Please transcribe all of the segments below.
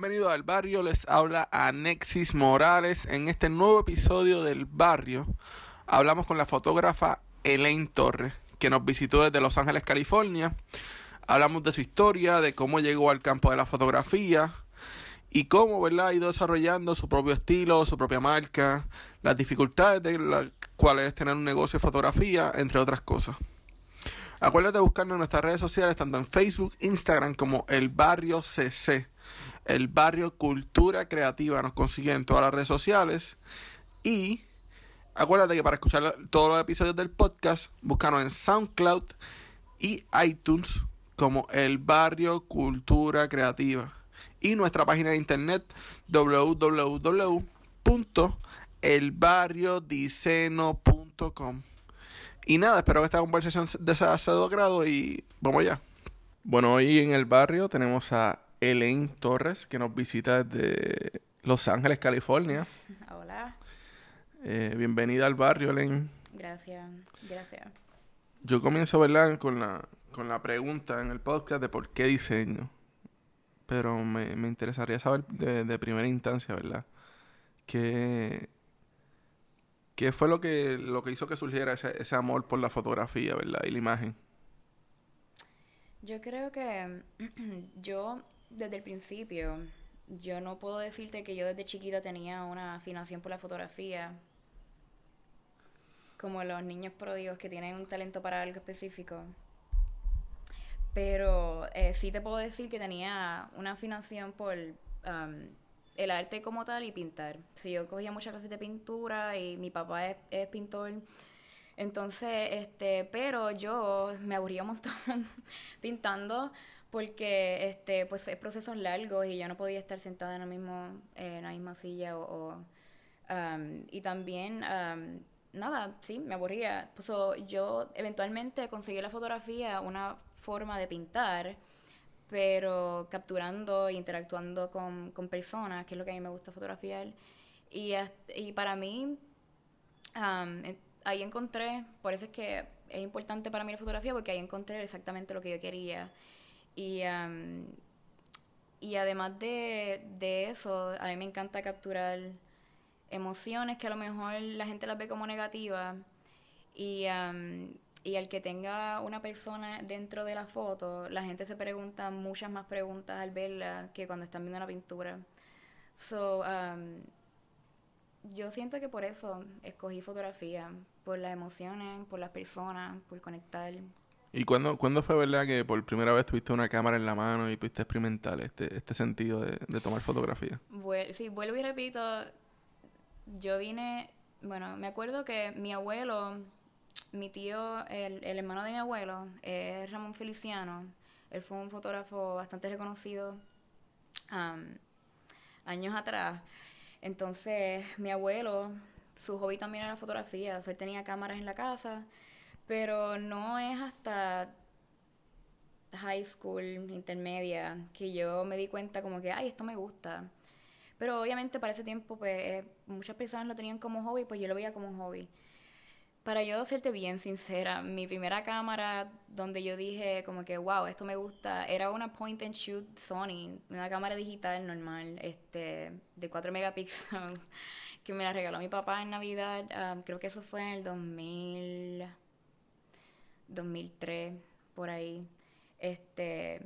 Bienvenido al barrio, les habla Anexis Morales. En este nuevo episodio del barrio hablamos con la fotógrafa Elaine Torres, que nos visitó desde Los Ángeles, California. Hablamos de su historia, de cómo llegó al campo de la fotografía y cómo ha ido desarrollando su propio estilo, su propia marca, las dificultades de las cuales es tener un negocio de fotografía, entre otras cosas. Acuérdate de buscarnos en nuestras redes sociales, tanto en Facebook, Instagram como El Barrio CC. El Barrio Cultura Creativa nos consigue en todas las redes sociales. Y acuérdate que para escuchar todos los episodios del podcast, búscanos en SoundCloud y iTunes como El Barrio Cultura Creativa. Y nuestra página de internet www.elbarriodiceno.com. Y nada, espero que esta conversación sea de tu agrado y vamos allá. Bueno, hoy en el barrio tenemos a Elaine Torres que nos visita desde Los Ángeles, California. Hola, Eh, bienvenida al barrio, Elaine. gracias, gracias. Yo comienzo, ¿verdad? Con la, con la pregunta en el podcast de por qué diseño. Pero me, me interesaría saber de, de primera instancia, ¿verdad? ¿Qué, qué fue lo que, lo que hizo que surgiera ese, ese amor por la fotografía, ¿verdad? Y la imagen. Yo creo que yo desde el principio, yo no puedo decirte que yo desde chiquita tenía una afinación por la fotografía, como los niños pródigos que tienen un talento para algo específico. Pero eh, sí te puedo decir que tenía una afinación por um, el arte como tal y pintar. Sí, yo cogía muchas clases de pintura y mi papá es, es pintor. Entonces, este, pero yo me aburría un montón pintando porque este, pues es procesos largos y yo no podía estar sentada en, el mismo, eh, en la misma silla o, o, um, y también um, nada, sí, me aburría. Pues, so, yo eventualmente conseguí la fotografía una forma de pintar, pero capturando e interactuando con, con personas, que es lo que a mí me gusta fotografiar. Y, y para mí, um, ahí encontré, por eso es que es importante para mí la fotografía, porque ahí encontré exactamente lo que yo quería. Y, um, y además de, de eso, a mí me encanta capturar emociones que a lo mejor la gente las ve como negativas. Y, um, y al que tenga una persona dentro de la foto, la gente se pregunta muchas más preguntas al verla que cuando están viendo una pintura. So, um, yo siento que por eso escogí fotografía, por las emociones, por las personas, por conectar. ¿Y cuándo, cuándo fue, verdad, que por primera vez tuviste una cámara en la mano y pudiste experimentar este, este sentido de, de tomar fotografía? Vuel- sí, vuelvo y repito, yo vine, bueno, me acuerdo que mi abuelo, mi tío, el, el hermano de mi abuelo, es Ramón Feliciano. Él fue un fotógrafo bastante reconocido am, años atrás. Entonces, mi abuelo, su hobby también era la fotografía. O sea, él tenía cámaras en la casa, pero no es hasta high school, intermedia, que yo me di cuenta como que, ay, esto me gusta. Pero obviamente para ese tiempo, pues, eh, muchas personas lo tenían como hobby, pues yo lo veía como un hobby. Para yo serte bien sincera, mi primera cámara donde yo dije como que, wow, esto me gusta, era una point and shoot Sony, una cámara digital normal, este, de 4 megapíxeles, que me la regaló mi papá en Navidad, ah, creo que eso fue en el 2000, 2003, por ahí. Este,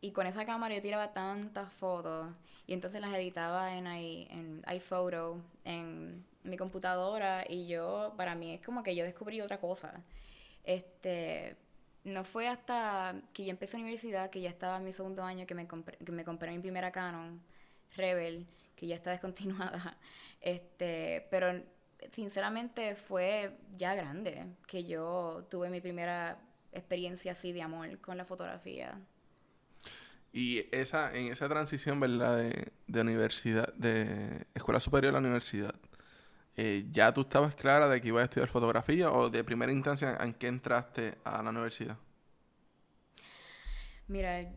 y con esa cámara yo tiraba tantas fotos y entonces las editaba en, i- en iPhoto, en mi computadora y yo, para mí es como que yo descubrí otra cosa. Este, no fue hasta que yo empecé la universidad, que ya estaba en mi segundo año, que me compré, que me compré mi primera Canon Rebel, que ya está descontinuada. Este, pero sinceramente fue ya grande que yo tuve mi primera experiencia así de amor con la fotografía. Y esa, en esa transición, ¿verdad? De, de universidad, de escuela superior a la universidad, eh, ¿ya tú estabas clara de que ibas a estudiar fotografía o de primera instancia en qué entraste a la universidad? Mira,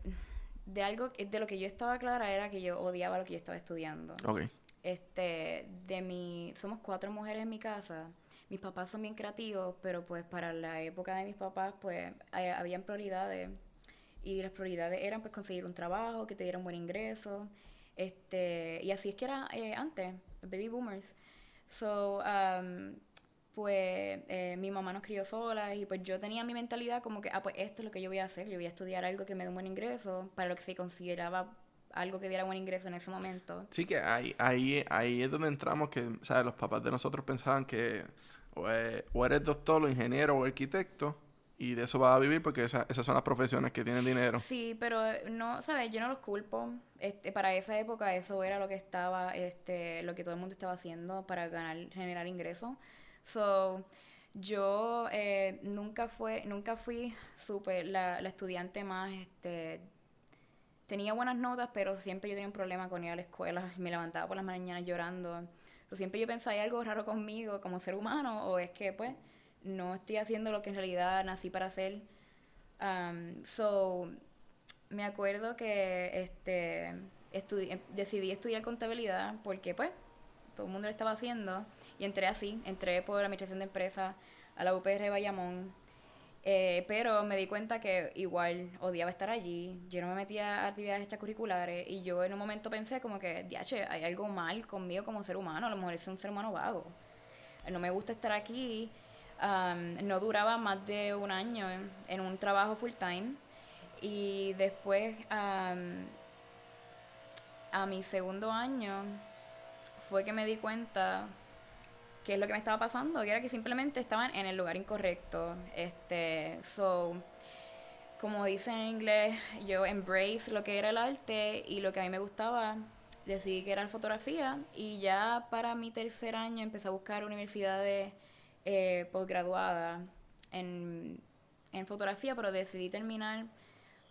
de algo de lo que yo estaba clara era que yo odiaba lo que yo estaba estudiando. Ok. Este, de mi, somos cuatro mujeres en mi casa. Mis papás son bien creativos, pero pues para la época de mis papás, pues hay- habían prioridades. y las prioridades eran pues conseguir un trabajo que te diera un buen ingreso. Este, y así es que era eh, antes, baby boomers. So, um, pues eh, mi mamá nos crió sola y pues yo tenía mi mentalidad como que, ah, pues esto es lo que yo voy a hacer, yo voy a estudiar algo que me dé un buen ingreso, para lo que se consideraba algo que diera buen ingreso en ese momento. Sí, que ahí, ahí, ahí es donde entramos, que ¿sabes? los papás de nosotros pensaban que o, eres doctor o ingeniero o arquitecto y de eso vas a vivir porque esas son las profesiones que tienen dinero. Sí, pero no, ¿sabes? Yo no los culpo. Este, para esa época eso era lo que estaba, este, lo que todo el mundo estaba haciendo para ganar, generar ingresos. So, yo eh, nunca fue, nunca fui super la, la estudiante más, este, tenía buenas notas, pero siempre yo tenía un problema con ir a la escuela, me levantaba por las mañanas llorando. So, siempre yo pensaba, ¿hay algo raro conmigo como ser humano? O es que, pues, no estoy haciendo lo que en realidad nací para hacer. Um, so, me acuerdo que este decidí estudiar contabilidad porque, pues, todo el mundo lo estaba haciendo. Y entré así, entré por la administración de empresas a la UPR Bayamón. Eh, pero me di cuenta que igual odiaba estar allí, yo no me metía a actividades extracurriculares y yo en un momento pensé como que, diache, hay algo mal conmigo como ser humano, a lo mejor soy un ser humano vago. No me gusta estar aquí, no duraba más de un año en, un trabajo full time y después a mi segundo año fue que me di cuenta qué es lo que me estaba pasando, que era que simplemente estaban en el lugar incorrecto. Este, so, como dicen en inglés, yo embrace lo que era el arte y lo que a mí me gustaba, decidí que era fotografía y ya para mi tercer año empecé a buscar universidades eh, posgraduadas en, en fotografía, pero decidí terminar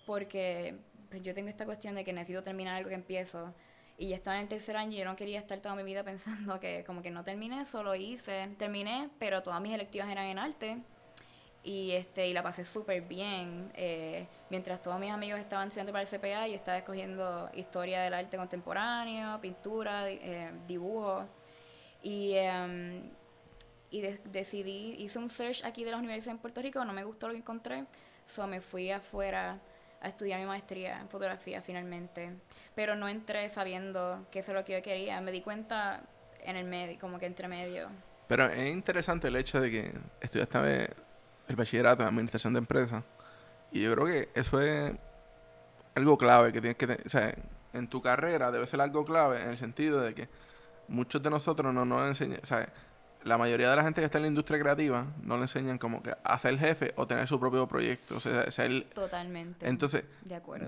porque pues, yo tengo esta cuestión de que necesito terminar algo que empiezo y ya estaba en el tercer año y yo no quería estar toda mi vida pensando que como que no terminé, solo hice, terminé, pero todas mis electivas eran en arte y este y la pasé súper bien. Eh, mientras todos mis amigos estaban estudiando para el CPA, yo estaba escogiendo historia del arte contemporáneo, pintura, eh, dibujo y, em, y decidí, hice un search aquí de la universidad en Puerto Rico, no me gustó lo que encontré, so me fui afuera a estudiar mi maestría en fotografía finalmente. Pero no entré sabiendo que eso es lo que yo quería. Me di cuenta en el medio, como que entre medio. Pero es interesante el hecho de que estudiaste el bachillerato en administración de empresas. Y yo creo que eso es algo clave que tienes que o sea, en tu carrera debe ser algo clave en el sentido de que muchos de nosotros no nos enseñan, o sea, la mayoría de la gente que está en la industria creativa no le enseñan como que a ser jefe o tener su propio proyecto. O sea, ser... Totalmente. Entonces,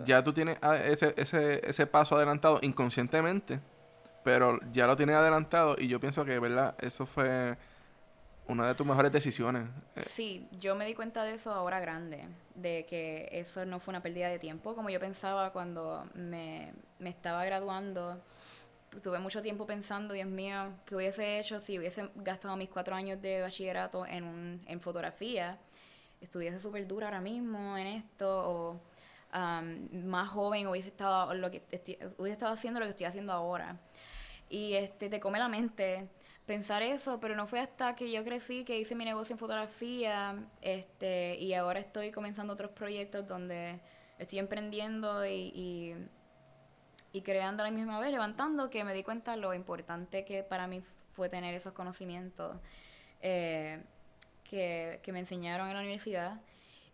ya tú tienes ah, ese, ese, ese paso adelantado inconscientemente, pero ya lo tienes adelantado y yo pienso que, ¿verdad? Eso fue una de tus mejores decisiones. Eh, sí, yo me di cuenta de eso ahora grande, de que eso no fue una pérdida de tiempo, como yo pensaba cuando me, me estaba graduando tuve mucho tiempo pensando, Dios mío, ¿qué hubiese hecho si hubiese gastado mis cuatro años de bachillerato en, un, en fotografía? Estuviese súper dura ahora mismo en esto, o más joven hubiese estado, lo que hubiese estado haciendo lo que estoy haciendo ahora. Y este te come la mente pensar eso, pero no fue hasta que yo crecí que hice mi negocio en fotografía, este, y ahora estoy comenzando otros proyectos donde estoy emprendiendo y creando a la misma vez, levantando, que me di cuenta lo importante que para mí fue tener esos conocimientos eh, que, me enseñaron en la universidad.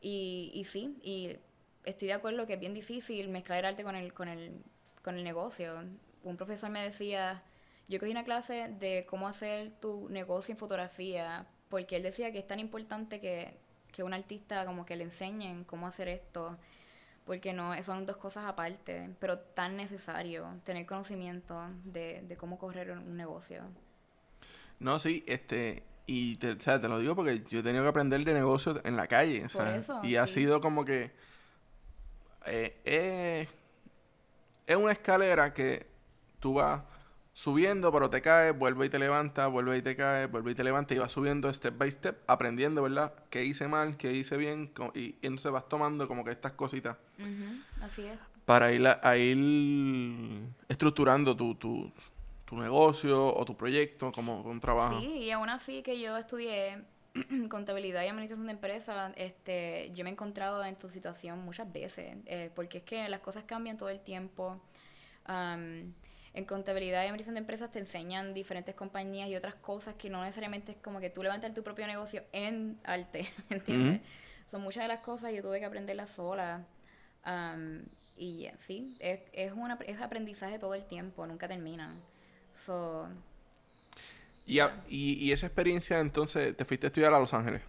Y, y sí, y estoy de acuerdo que es bien difícil mezclar el arte con el, con el, con el negocio. Un profesor me decía, yo cogí una clase de cómo hacer tu negocio en fotografía, porque él decía que es tan importante que, que un artista como que le enseñen cómo hacer esto porque no son dos cosas aparte, pero tan necesario tener conocimiento de, cómo correr un negocio. No, sí, este, y te, te lo digo porque yo he tenido que aprender de negocios en la calle, y ha sido como que eh, es una escalera que tú vas subiendo, pero te caes, vuelve y te levanta, vuelve y te cae, vuelve y te levanta y vas subiendo step by step, aprendiendo, ¿verdad? ¿Qué hice mal, qué hice bien? Y, entonces vas tomando como que estas cositas. Así es. Para ir a, ir estructurando tu, tu, tu, negocio o tu proyecto como un trabajo. Sí, y aún así que yo estudié contabilidad y administración de empresas, este, yo me he encontrado en tu situación muchas veces, eh, porque es que las cosas cambian todo el tiempo. En contabilidad y administración de empresas te enseñan diferentes compañías y otras cosas que no necesariamente es como que tú levantas tu propio negocio en arte, ¿entiendes? Son muchas de las cosas yo tuve que aprenderlas sola. y sí, es, es, una, es aprendizaje todo el tiempo, nunca termina. So, y, y, esa experiencia entonces, ¿te fuiste a estudiar a Los Ángeles?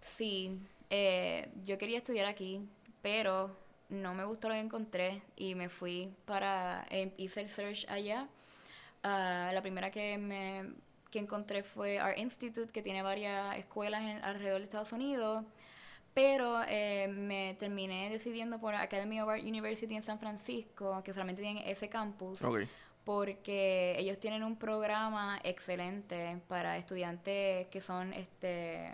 Sí, eh, yo quería estudiar aquí, pero no me gustó lo que encontré y me fui para, eh, hice el search allá. Ah, la primera que me que encontré fue Art Institute, que tiene varias escuelas en, alrededor de Estados Unidos, pero eh, me terminé decidiendo por Academy of Art University en San Francisco, que solamente tiene ese campus. Okay porque ellos tienen un programa excelente para estudiantes que son este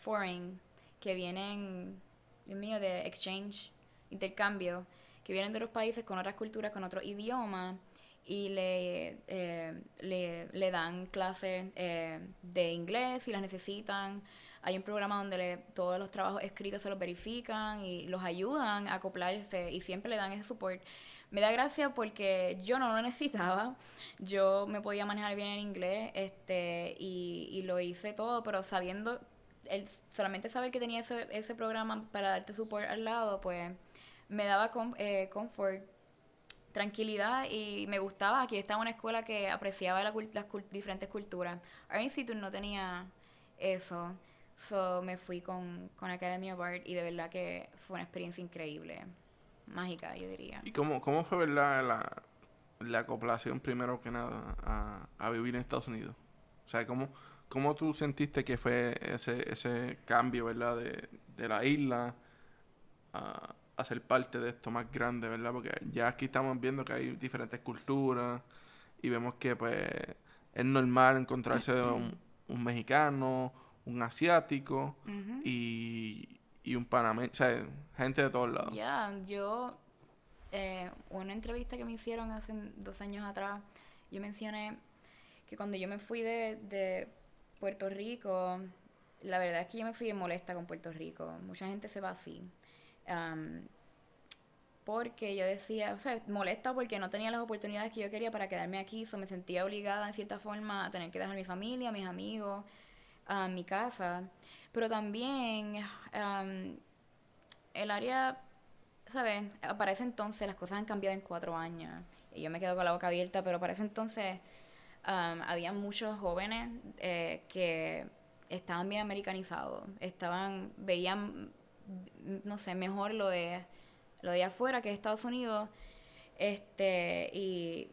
foreign, que vienen, Dios mío, de exchange, intercambio, que vienen de los países con otras culturas, con otro idioma, y le, eh, le, dan clases eh, de inglés si las necesitan. Hay un programa donde todos los trabajos escritos se los verifican y los ayudan a acoplarse y siempre le dan ese support me da gracia porque yo no lo necesitaba, yo me podía manejar bien en inglés este y, y lo hice todo, pero sabiendo, el, solamente saber que tenía ese, ese programa para darte support al lado, pues me daba eh, comfort, tranquilidad y me gustaba. Aquí estaba una escuela que apreciaba las diferentes culturas. Art Institute no tenía eso. So me fui con, con Academy of Art y de verdad que fue una experiencia increíble mágica, yo diría. ¿Y cómo, cómo fue verdad la, la acoplación primero que nada a, a, vivir en Estados Unidos? O sea, ¿cómo, cómo tú sentiste que fue ese, ese cambio, verdad, de, de la isla a, a, ser parte de esto más grande, verdad? Porque ya aquí estamos viendo que hay diferentes culturas y vemos que pues es normal encontrarse un, un mexicano, un asiático y y un panameño, o sea, gente de todos lados. Ya, yo, eh, una entrevista que me hicieron hace dos años atrás, yo mencioné que cuando yo me fui de, de Puerto Rico, la verdad es que yo me fui molesta con Puerto Rico. Mucha gente se va así. porque yo decía, o sea, molesta porque no tenía las oportunidades que yo quería para quedarme aquí, so me sentía obligada en cierta forma a tener que dejar mi familia, mis amigos, a mi casa. Pero también el área, ¿sabes? Para ese entonces las cosas han cambiado en cuatro años. Y yo me quedo con la boca abierta, pero para ese entonces había muchos jóvenes eh, que estaban bien americanizados. Estaban, veían, no sé, mejor lo de, lo de afuera que Estados Unidos. Este, y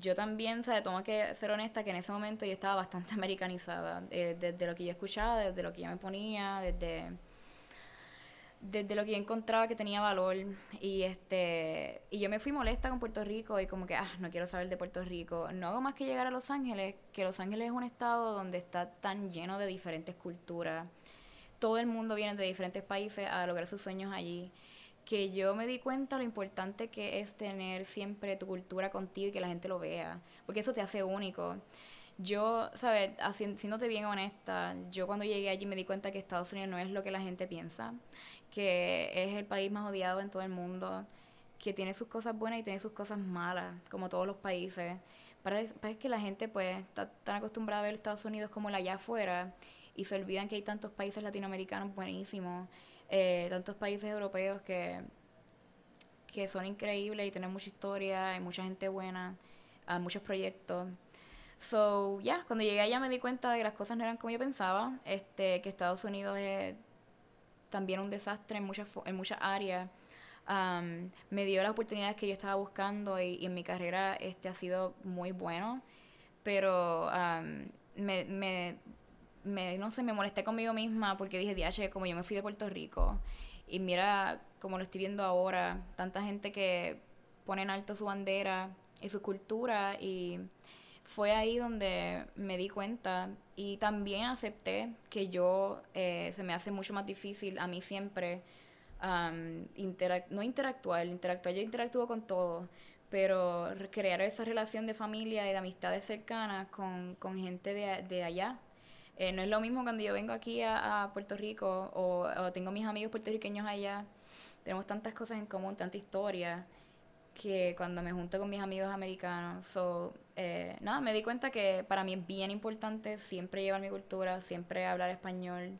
yo también, ¿sabes? Tengo que ser honesta que en ese momento yo estaba bastante americanizada. Eh, desde lo que yo escuchaba, desde lo que yo me ponía, desde, desde lo que yo encontraba que tenía valor. Y este y yo me fui molesta con Puerto Rico y como que, ah, no quiero saber de Puerto Rico. No hago más que llegar a Los Ángeles, que Los Ángeles es un estado donde está tan lleno de diferentes culturas. Todo el mundo viene de diferentes países a lograr sus sueños allí que yo me di cuenta lo importante que es tener siempre tu cultura contigo y que la gente lo vea, porque eso te hace único. Yo, ¿sabes? Siéndote bien honesta, yo cuando llegué allí me di cuenta que Estados Unidos no es lo que la gente piensa, que es el país más odiado en todo el mundo, que tiene sus cosas buenas y tiene sus cosas malas, como todos los países. Parece, que la gente pues está tan acostumbrada a ver Estados Unidos como la allá afuera y se olvidan que hay tantos países latinoamericanos buenísimos eh, tantos países europeos que, que son increíbles y tienen mucha historia, hay mucha gente buena, hay muchos proyectos. So, ya, cuando llegué allá me di cuenta de que las cosas no eran como yo pensaba, este, que Estados Unidos es también un desastre en muchas, en muchas áreas. Um, me dio las oportunidades que yo estaba buscando y, en mi carrera este ha sido muy bueno, pero um, me, me me, no sé, me molesté conmigo misma porque dije, diache, como yo me fui de Puerto Rico y mira como lo estoy viendo ahora, tanta gente que pone en alto su bandera y su cultura y fue ahí donde me di cuenta y también acepté que yo eh, se me hace mucho más difícil a mí siempre no interactuar, interactuar, yo interactúo con todo, pero crear esa relación de familia y de amistades cercanas con, con gente de, de allá Eh, no es lo mismo cuando yo vengo aquí a, Puerto Rico o, tengo mis amigos puertorriqueños allá. Tenemos tantas cosas en común, tanta historia, que cuando me junto con mis amigos americanos. So, eh, me di cuenta que para mí es bien importante siempre llevar mi cultura, siempre hablar español,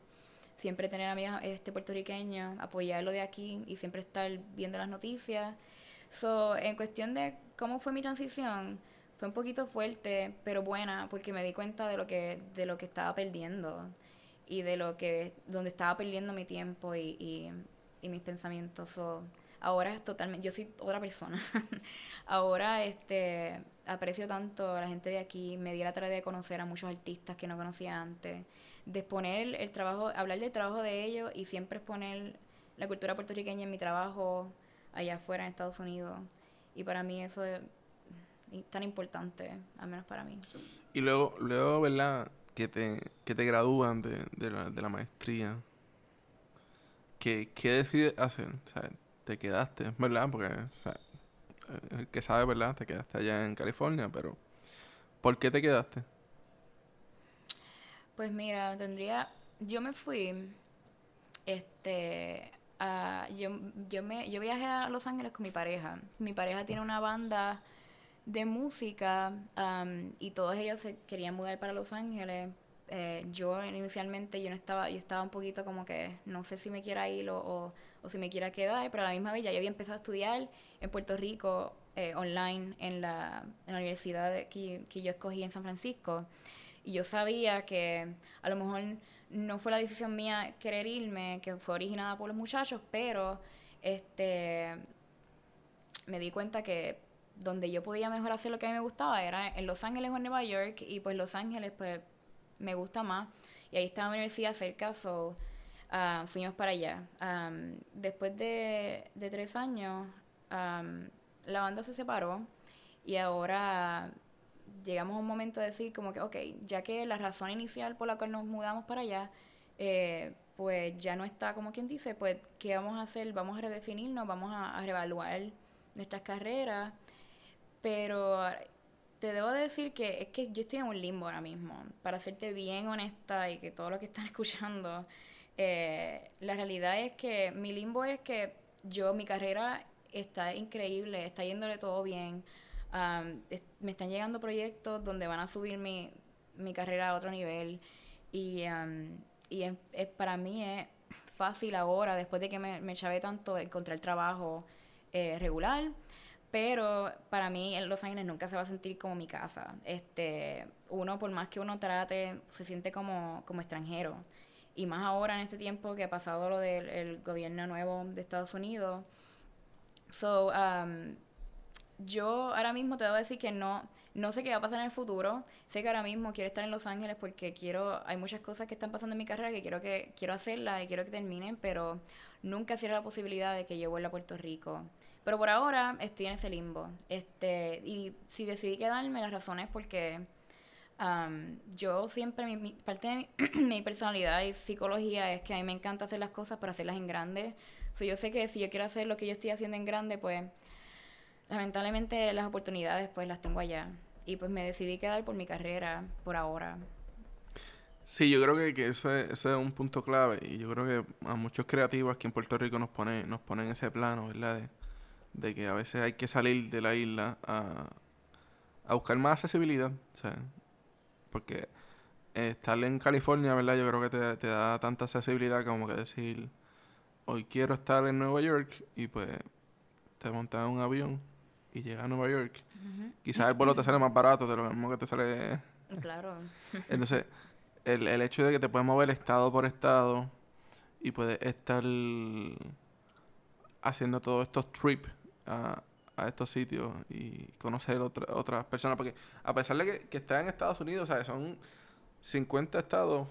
siempre tener amigos este, puertorriqueños, apoyarlo de aquí y siempre estar viendo las noticias. So, en cuestión de cómo fue mi transición, fue un poquito fuerte, pero buena, porque me di cuenta de lo que, de lo que estaba perdiendo y de lo que, donde estaba perdiendo mi tiempo y, mis pensamientos. Ahora es totalmente, yo soy otra persona. ahora este aprecio tanto a la gente de aquí, me di la tarea de conocer a muchos artistas que no conocía antes, de exponer el trabajo, hablar del trabajo de ellos y siempre exponer la cultura puertorriqueña en mi trabajo allá afuera en Estados Unidos. Y para mí eso es tan importante, al menos para mí. Y luego, luego ¿verdad? Que te, que te gradúan de, de, la, de la maestría. ¿Qué, ¿Qué decides hacer? Te quedaste, ¿verdad? Porque el que sabe, ¿verdad? Te quedaste allá en California, pero ¿por qué te quedaste? Pues mira, tendría, yo me fui, este, a, yo, yo me, yo viajé a Los Ángeles con mi pareja. Mi pareja tiene una banda de música y todos ellos se querían mudar para Los Ángeles. Eh, yo inicialmente yo no estaba, yo estaba un poquito como que no sé si me quiera ir o o si me quiera quedar, pero a la misma vez ya yo había empezado a estudiar en Puerto Rico eh, online en la, en la universidad que, que, yo escogí en San Francisco. Y yo sabía que a lo mejor no fue la decisión mía querer irme, que fue originada por los muchachos, pero este me di cuenta que donde yo podía mejor hacer lo que a mí me gustaba era en Los Ángeles o en Nueva York, y pues Los Ángeles pues me gusta más. Y ahí está la universidad cerca, so Ah, fuimos para allá. después de, tres años, la banda se separó y ahora llegamos a un momento de decir como que, ok, ya que la razón inicial por la cual nos mudamos para allá, eh, pues ya no está como quien dice, pues, ¿qué vamos a hacer? Vamos a redefinirnos, vamos a, a reevaluar nuestras carreras, pero te debo decir que es que yo estoy en un limbo ahora mismo, para serte bien honesta y que todo lo que están escuchando eh, la realidad es que mi limbo es que yo, mi carrera está increíble, está yéndole todo bien. me están llegando proyectos donde van a subir mi, mi carrera a otro nivel. Y, y es, para mí es fácil ahora, después de que me, me chavé tanto, encontrar trabajo eh, regular. Pero para mí en Los Ángeles nunca se va a sentir como mi casa. Este, uno, por más que uno trate, se siente como, como extranjero y más ahora en este tiempo que ha pasado lo del gobierno nuevo de Estados Unidos. So, um, yo ahora mismo te debo decir que no, no sé qué va a pasar en el futuro. Sé que ahora mismo quiero estar en Los Ángeles porque quiero, hay muchas cosas que están pasando en mi carrera que quiero que quiero hacerlas y quiero que terminen, pero nunca cierro la posibilidad de que yo vuelva a Puerto Rico. Pero por ahora estoy en ese limbo. Este, y si decidí quedarme, las razones porque yo siempre, mi, parte de mi, personalidad y psicología es que a mí me encanta hacer las cosas para hacerlas en grande. So, yo sé que si yo quiero hacer lo que yo estoy haciendo en grande, pues lamentablemente las oportunidades pues las tengo allá. Y pues me decidí quedar por mi carrera por ahora. Sí, yo creo que, que eso, es, eso es un punto clave y yo creo que a muchos creativos aquí en Puerto Rico nos pone nos ponen ese plano, ¿verdad? De, de que a veces hay que salir de la isla a, a buscar más accesibilidad. O sea, porque estar en California, ¿verdad? Yo creo que te, te, da tanta accesibilidad como que decir, hoy quiero estar en Nueva York y pues te montas en un avión y llegas a Nueva York. Quizás el vuelo te sale más barato de lo mismo que te sale... Claro. Entonces, el, el hecho de que te puedes mover estado por estado y puedes estar haciendo todos estos trips a, a estos sitios y conocer otra, otras personas. Porque a pesar de que, que está en Estados Unidos, ¿sabes? son 50 estados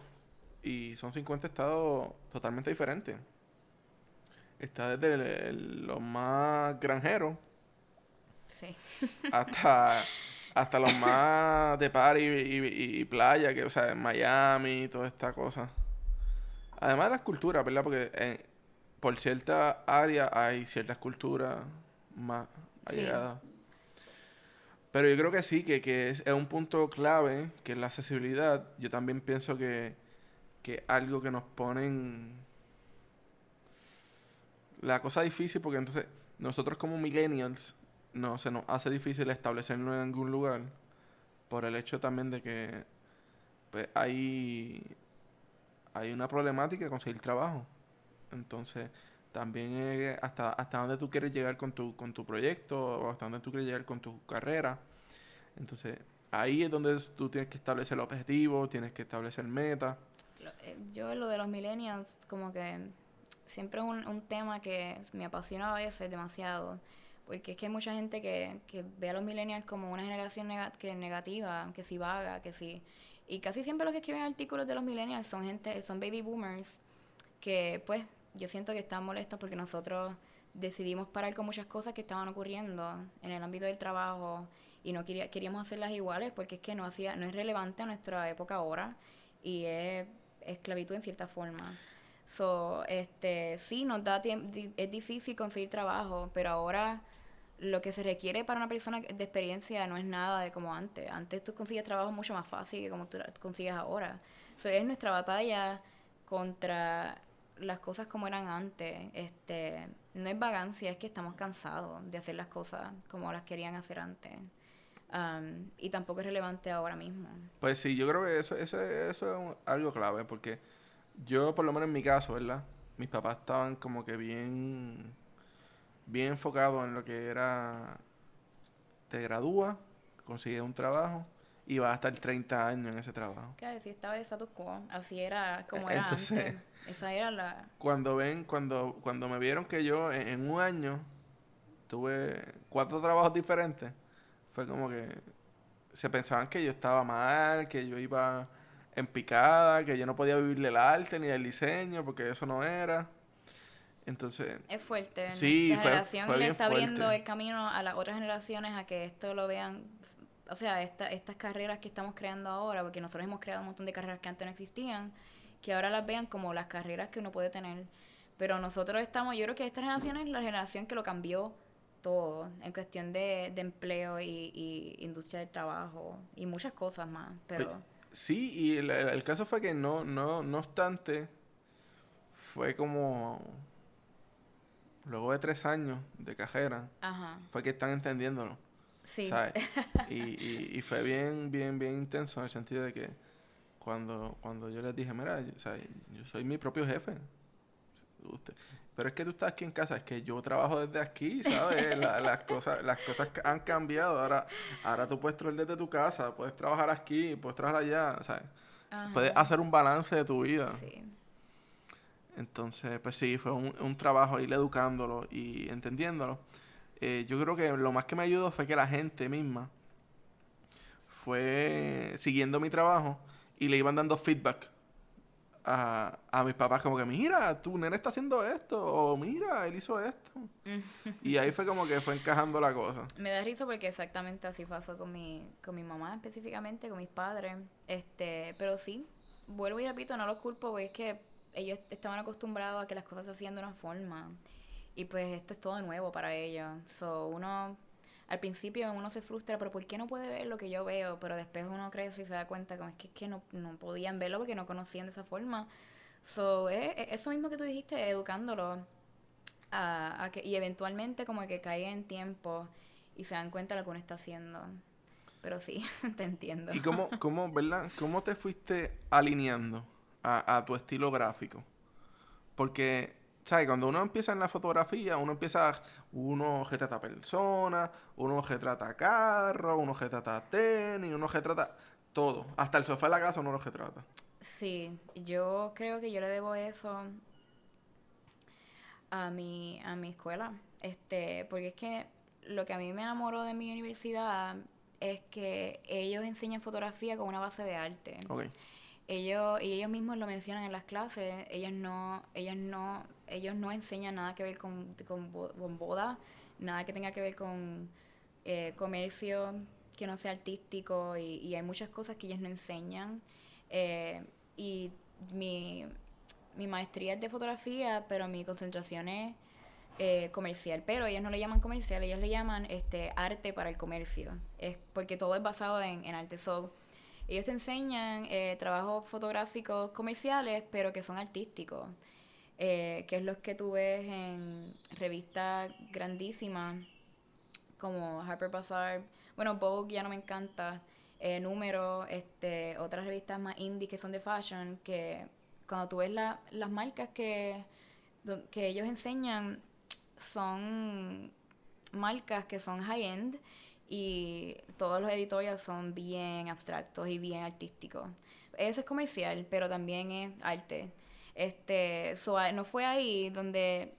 y son 50 estados totalmente diferentes. Está desde los más granjeros hasta, hasta los más de party y, y, playa, que, o sea, en Miami y toda esta cosa. Además de las culturas, ¿verdad? Porque por cierta área hay ciertas culturas más, ha llegado. Pero yo creo que sí, que, que es, es un punto clave, que es la accesibilidad. Yo también pienso que, que algo que nos ponen la cosa difícil porque entonces nosotros como millennials no se nos hace difícil establecernos en algún lugar por el hecho también de que pues, hay hay una problemática de conseguir trabajo entonces también hasta hasta dónde tú quieres llegar con tu con tu proyecto o hasta dónde tú quieres llegar con tu carrera. Entonces ahí es donde tú tienes que establecer el objetivo tienes que establecer metas. Eh, yo lo de los millennials como que siempre es un, un tema que me apasiona a veces demasiado, porque es que hay mucha gente que, que ve a los millennials como una generación que negativa, que si vaga, que si... Y casi siempre los que escriben artículos de los millennials son gente, son baby boomers, que pues yo siento que están molestos porque nosotros decidimos parar con muchas cosas que estaban ocurriendo en el ámbito del trabajo y no quería, queríamos hacerlas iguales porque es que no hacía no es relevante a nuestra época ahora y es esclavitud en cierta forma. So, este, sí, nos da es difícil conseguir trabajo, pero ahora lo que se requiere para una persona de experiencia no es nada de como antes. Antes tú consigues trabajo mucho más fácil que como tú consigues ahora. So, es nuestra batalla contra las cosas como eran antes. Este, no es vagancia, es que estamos cansados de hacer las cosas como las querían hacer antes. Um, y tampoco es relevante ahora mismo. Pues sí, yo creo que eso, eso, eso es algo clave, porque yo, por lo menos en mi caso, ¿verdad? Mis papás estaban como que bien, bien enfocados en lo que era, te gradúas, consigues un trabajo y vas a estar 30 años en ese trabajo. Claro, si estaba el status quo, así era como era antes. Esa era la... Cuando ven, cuando, cuando me vieron que yo en, en un año tuve cuatro trabajos diferentes, fue como que se pensaban que yo estaba mal, que yo iba en picada, que yo no podía vivir del arte ni del diseño, porque eso no era. Entonces... Es fuerte. Sí, Nuestra generación le está abriendo el camino a las otras generaciones a que esto lo vean, o sea, esta, estas carreras que estamos creando ahora, porque nosotros hemos creado un montón de carreras que antes no existían, que ahora las vean como las carreras que uno puede tener. Pero nosotros estamos, yo creo que esta generación es la generación que lo cambió todo en cuestión de, de empleo y, y, industria del trabajo y muchas cosas más. Pero... Sí, y el, caso fue que no, no, no obstante, fue como luego de tres años de cajera, fue que están entendiéndolo. Sí. Y, y, fue bien, bien, bien intenso en el sentido de que cuando, cuando yo les dije, mira, yo, yo soy mi propio jefe. Usted, pero es que tú estás aquí en casa, es que yo trabajo desde aquí, ¿sabes? las, cosas, las cosas han cambiado. Ahora, ahora tú puedes trabajar desde tu casa, puedes trabajar aquí, puedes trabajar allá, ¿sabes? Puedes hacer un balance de tu vida. Sí. Entonces, pues sí, fue un, un trabajo ir educándolo y entendiéndolo. Eh, yo creo que lo más que me ayudó fue que la gente misma fue siguiendo mi trabajo y le iban dando feedback a, a mis papás como que, mira, tu nene está haciendo esto, o mira, él hizo esto. y ahí fue como que fue encajando la cosa. Me da risa porque exactamente así pasó con mi, con mi mamá específicamente, con mis padres. Este, pero sí, vuelvo y repito, no los culpo, porque es que ellos estaban acostumbrados a que las cosas se hacían de una forma. Y pues esto es todo nuevo para ellos. So, uno al principio uno se frustra, pero ¿por qué no puede ver lo que yo veo? Pero después uno crece y se da cuenta que es que, es que no, no podían verlo porque no conocían de esa forma. So, eso mismo que tú dijiste, educándolo a, que, y eventualmente como que caiga en tiempo y se dan cuenta de lo que uno está haciendo. Pero sí, te entiendo. ¿Y cómo, cómo, verdad? ¿Cómo te fuiste alineando a, a tu estilo gráfico? Porque ¿sabes? Cuando uno empieza en la fotografía, uno empieza, uno retrata personas, uno retrata carros, uno retrata tenis, uno retrata todo. Hasta el sofá de la casa uno lo retrata. Sí, yo creo que yo le debo eso a mi, a mi escuela. Este, porque es que lo que a mí me enamoró de mi universidad es que ellos enseñan fotografía con una base de arte. Okay ellos y ellos mismos lo mencionan en las clases ellos no ellos no ellos no enseñan nada que ver con, con, boda nada que tenga que ver con eh, comercio que no sea artístico y, hay muchas cosas que ellos no enseñan. Eh, y mi, mi maestría es de fotografía pero mi concentración es eh, comercial, pero ellos no le llaman comercial, ellos le llaman este arte para el comercio, es porque todo es basado en, en arte. So, ellos te enseñan eh, trabajos fotográficos comerciales, pero que son artísticos, eh, que es los que tú ves en revistas grandísimas como Harper Bazaar, bueno, Vogue ya no me encanta, eh, Número, este, otras revistas más indie que son de fashion, que cuando tú ves la, las marcas que, que ellos enseñan, son marcas que son high-end y todos los editoriales son bien abstractos y bien artísticos. Eso es comercial, pero también es arte. Este, no fue ahí donde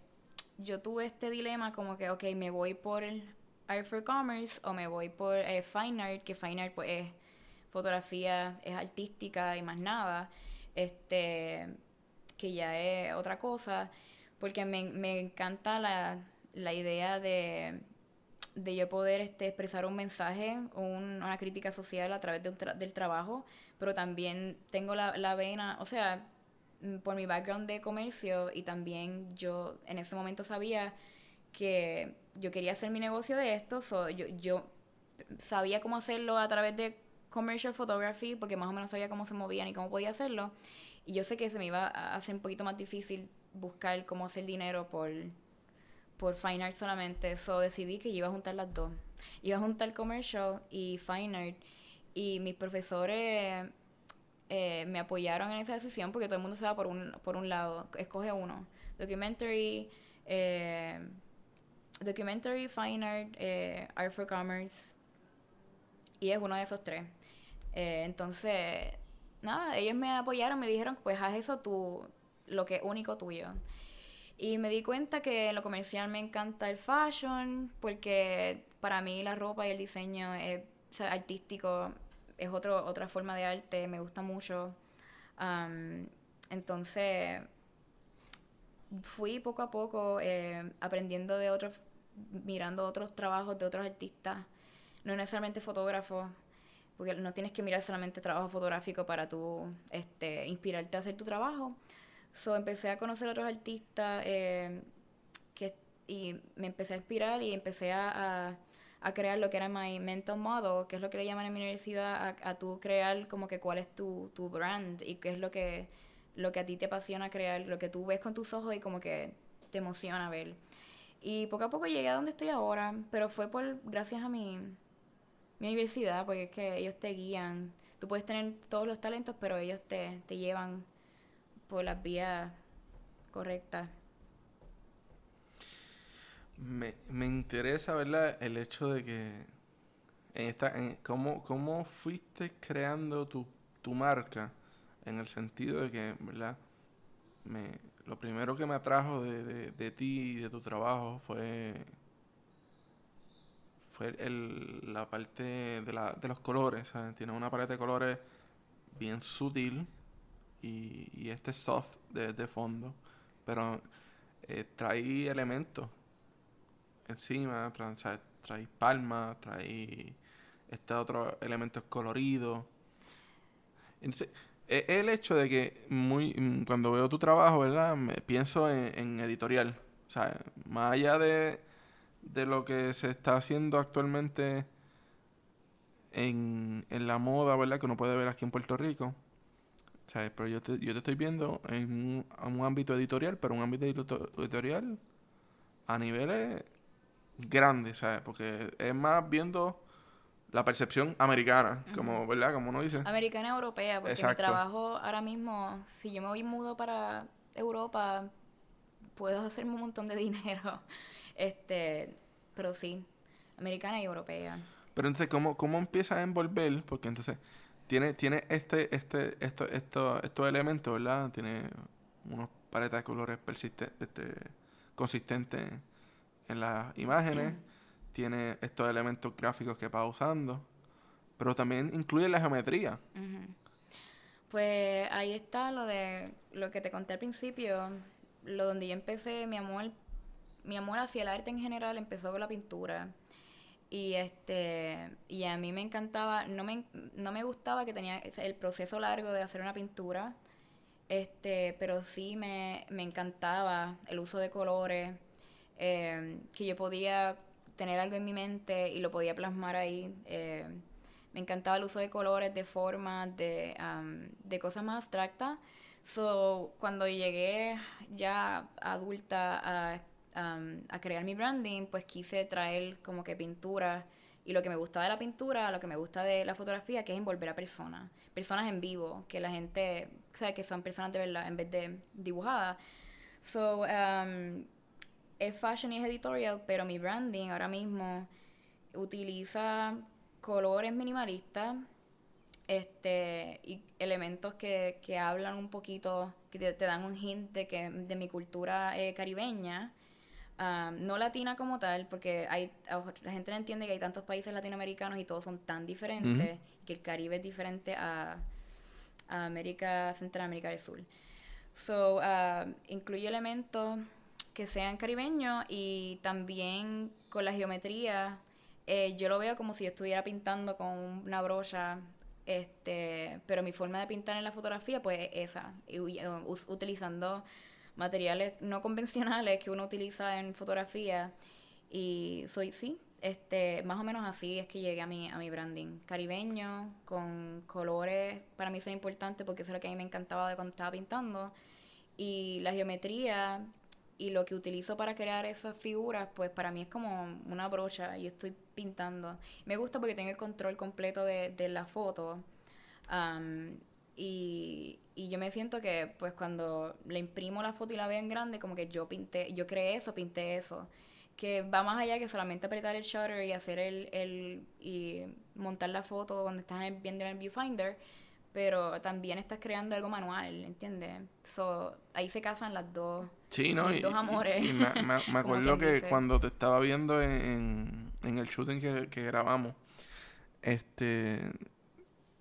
yo tuve este dilema como que, ok, me voy por Art for Commerce o me voy por eh, Fine Art, que Fine Art pues es fotografía, es artística y más nada, este, que ya es otra cosa porque me, me encanta la, la idea de, de, yo poder este, expresar un mensaje, un, una crítica social a través de del trabajo, pero también tengo la, la vena, o sea, por mi background de comercio y también yo en ese momento sabía que yo quería hacer mi negocio de esto, so yo, yo sabía cómo hacerlo a través de commercial photography, porque más o menos sabía cómo se movían y cómo podía hacerlo, y yo sé que se me iba a hacer un poquito más difícil buscar cómo hacer dinero por, por Fine Art solamente. So decidí que iba a juntar las dos. Iba a juntar Commercial y Fine Art. Y mis profesores eh, me apoyaron en esa decisión porque todo el mundo se va por un, por un lado. Escoge uno. Documentary, eh, Documentary, Fine Art, eh, Art for Commerce. Y es uno de esos tres. entonces, nada, ellos me apoyaron, me dijeron, pues haz eso tú lo que es único tuyo. Y me di cuenta que en lo comercial me encanta el fashion, porque para mí la ropa y el diseño es, artístico, es otro, otra forma de arte, me gusta mucho. entonces, fui poco a poco eh, aprendiendo de otros, mirando otros trabajos de otros artistas, no necesariamente fotógrafos, porque no tienes que mirar solamente trabajo fotográfico para tú este, inspirarte a hacer tu trabajo, So empecé a conocer otros artistas eh, que, y me empecé a inspirar y empecé a, crear lo que era mi mental model, que es lo que le llaman en mi universidad, a, a tú crear como que cuál es tu, tu brand y qué es lo que, lo que a ti te apasiona crear, lo que tú ves con tus ojos y como que te emociona ver. Y poco a poco llegué a donde estoy ahora, pero fue por gracias a mi, mi universidad, porque es que ellos te guían. Tú puedes tener todos los talentos, pero ellos te, te llevan por las vías correctas. Me, me interesa, ¿verdad? El hecho de que en esta, en, ¿cómo, ¿cómo fuiste creando tu, tu marca? En el sentido de que, ¿verdad? Me, lo primero que me atrajo de, de, de ti y de tu trabajo fue fue el, la parte de, la, de los colores. ¿sabes? Tiene una paleta de colores bien sutil y, este soft de, fondo, pero eh, trae elementos encima, trae, trae palma, trae este otro elemento colorido. Entonces, e, el hecho de que muy mm, cuando veo tu trabajo, ¿verdad? Me pienso en, editorial. O sea, más allá de, de lo que se está haciendo actualmente en, en la moda, ¿verdad? Que uno puede ver aquí en Puerto Rico. Pero yo te, yo te estoy viendo en un, ámbito editorial, pero un ámbito editorial a niveles grandes, ¿sabes? Porque es más viendo la percepción americana, como, ¿verdad? Como uno dice. Americana europea, porque mi trabajo ahora mismo, si yo me voy mudo para Europa, puedo hacerme un montón de dinero. este, pero sí, americana y europea. Pero entonces, ¿cómo, cómo empieza a envolver? Porque entonces tiene, tiene este, este, esto, esto, estos elementos, ¿verdad? Tiene unos paletas de colores persistentes, este, consistentes en las imágenes. tiene estos elementos gráficos que va usando. Pero también incluye la geometría. Pues ahí está lo de lo que te conté al principio, lo donde yo empecé, mi amor, mi amor hacia el arte en general empezó con la pintura. Y este y a mí me encantaba, no me, no me gustaba que tenía el proceso largo de hacer una pintura, este, pero sí me, me encantaba el uso de colores, eh, que yo podía tener algo en mi mente y lo podía plasmar ahí. Eh, me encantaba el uso de colores, de formas, de, de cosas más abstractas. So, cuando llegué ya adulta a, a, crear mi branding, pues quise traer como que pintura y lo que me gusta de la pintura, lo que me gusta de la fotografía, que es envolver a personas, personas en vivo, que la gente, sabe que son personas de verdad en vez de dibujadas. So, um, es fashion y es editorial, pero mi branding ahora mismo utiliza colores minimalistas este y elementos que, que hablan un poquito, que te, dan un hint de, que, de mi cultura eh, caribeña, no latina como tal, porque hay la gente no entiende que hay tantos países latinoamericanos y todos son tan diferentes, que el Caribe es diferente a, América Central, América del Sur. So, incluye elementos que sean caribeños y también con la geometría. Eh, yo lo veo como si estuviera pintando con una brocha este, pero mi forma de pintar en la fotografía, pues es esa, utilizando materiales no convencionales que uno utiliza en fotografía. Y soy, sí, este, más o menos así es que llegué a mi, a mi branding. Caribeño, con colores, para mí son importantes porque eso es lo que a mí me encantaba de cuando estaba pintando. Y la geometría y lo que utilizo para crear esas figuras, pues para mí es como una brocha. Yo estoy pintando. Me gusta porque tengo el control completo de, de la foto. y, y yo me siento que pues cuando le imprimo la foto y la veo en grande, como que yo pinté, yo creé eso, pinté eso. Que va más allá que solamente apretar el shutter y hacer el, el y montar la foto cuando estás viendo en el viewfinder pero también estás creando algo manual, ¿entiendes? So, ahí se casan las dos, sí, ¿no? dos amores. Y, me, acuerdo que cuando te estaba viendo en, en el shooting que, que, grabamos, este,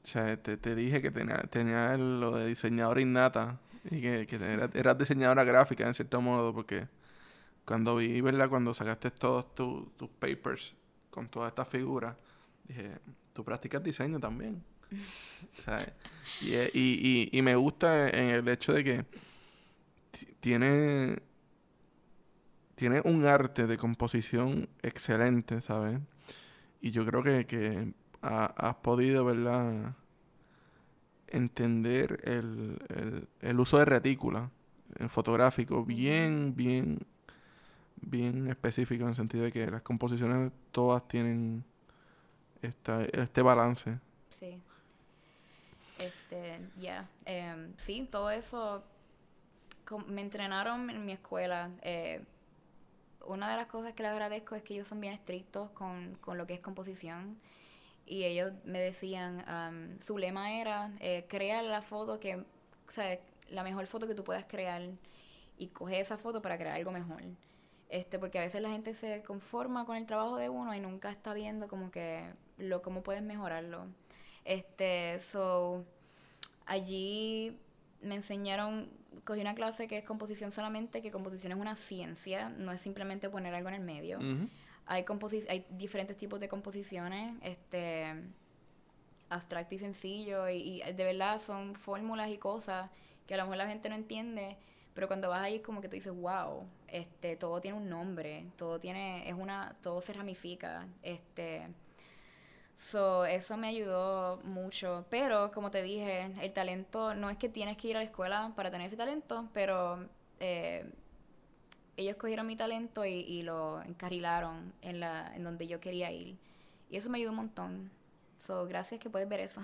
o sea, te, te dije que tenía, tenía lo de diseñadora innata y que, que eras, diseñadora gráfica en cierto modo, porque cuando vi, ¿verdad? Cuando sacaste todos tus papers con todas estas figuras, dije, tú practicas diseño también. Y, y, y, me gusta en el hecho de que tiene, tiene un arte de composición excelente, ¿sabes? Y yo creo que, que has podido, ¿verdad? Entender el, el, el uso de retícula en fotográfico bien, bien, bien específico en el sentido de que las composiciones todas tienen esta, este balance. Sí. Este, ya. Em, sí, todo eso me entrenaron en mi escuela. Eh, una de las cosas que les agradezco es que ellos son bien estrictos con, con lo que es composición. Y ellos me decían, su lema era, eh, crea la foto que, o sea, la mejor foto que tú puedas crear y coge esa foto para crear algo mejor. Este, porque a veces la gente se conforma con el trabajo de uno y nunca está viendo como que lo, cómo puedes mejorarlo. Este, so, allí me enseñaron, cogí una clase que es composición solamente, que composición es una ciencia, no es simplemente poner algo en el medio. hay, hay diferentes tipos de composiciones, este abstracto y sencillo, y, de verdad son fórmulas y cosas que a lo mejor la gente no entiende, pero cuando vas ahí es como que tú dices, wow, este, todo tiene un nombre, todo tiene, es una, todo se ramifica, este, So, eso me ayudó mucho. Pero, como te dije, el talento no es que tienes que ir a la escuela para tener ese talento, pero eh, ellos cogieron mi talento y, lo encarrilaron en, la, en donde yo quería ir. Y eso me ayudó un montón. So, gracias que puedes ver eso.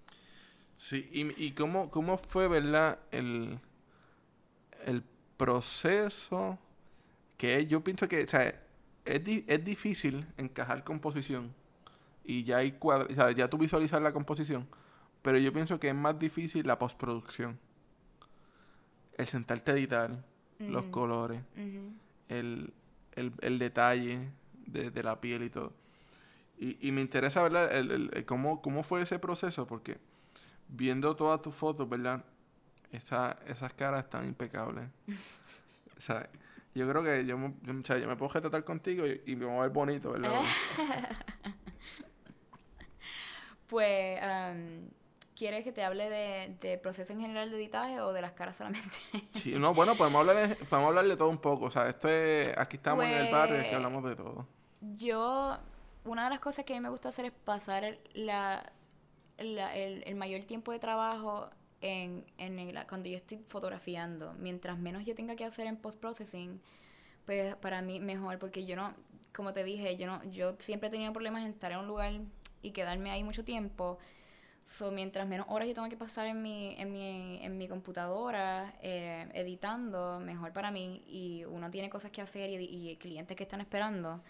sí, y, y cómo, cómo fue, ¿verdad? El, el proceso que yo pienso que, o sea, es, es difícil encajar composición y ya hay cuadros, o sea, ya tú visualizas la composición, pero yo pienso que es más difícil la postproducción. El sentarte a editar, los colores, el, el, detalle de, la piel y todo. Y, y me interesa, ¿verdad? El, cómo, cómo fue ese proceso, porque viendo todas tus fotos, ¿verdad? Esa, esas caras están impecables. o sea, yo creo que yo, o sea, yo me puedo tratar contigo y, y, me voy a ver bonito, ¿verdad? Pues ¿Quieres que te hable de, de proceso en general de editaje o de las caras solamente? Sí, no, bueno, podemos hablar, podemos hablar de todo un poco. O sea, esto es, aquí estamos en el barrio, aquí hablamos de todo. Yo, una de las cosas que a mí me gusta hacer es pasar la, la- el, el mayor tiempo de trabajo en, en el- cuando yo estoy fotografiando. Mientras menos yo tenga que hacer en post-processing, pues para mí mejor, porque yo no, como te dije, yo no, yo siempre he tenido problemas en estar en un lugar y quedarme ahí mucho tiempo. So, mientras menos horas yo tengo que pasar en mi, en mi, en mi computadora eh, editando, mejor para mí. Y uno tiene cosas que hacer y, y clientes que están esperando.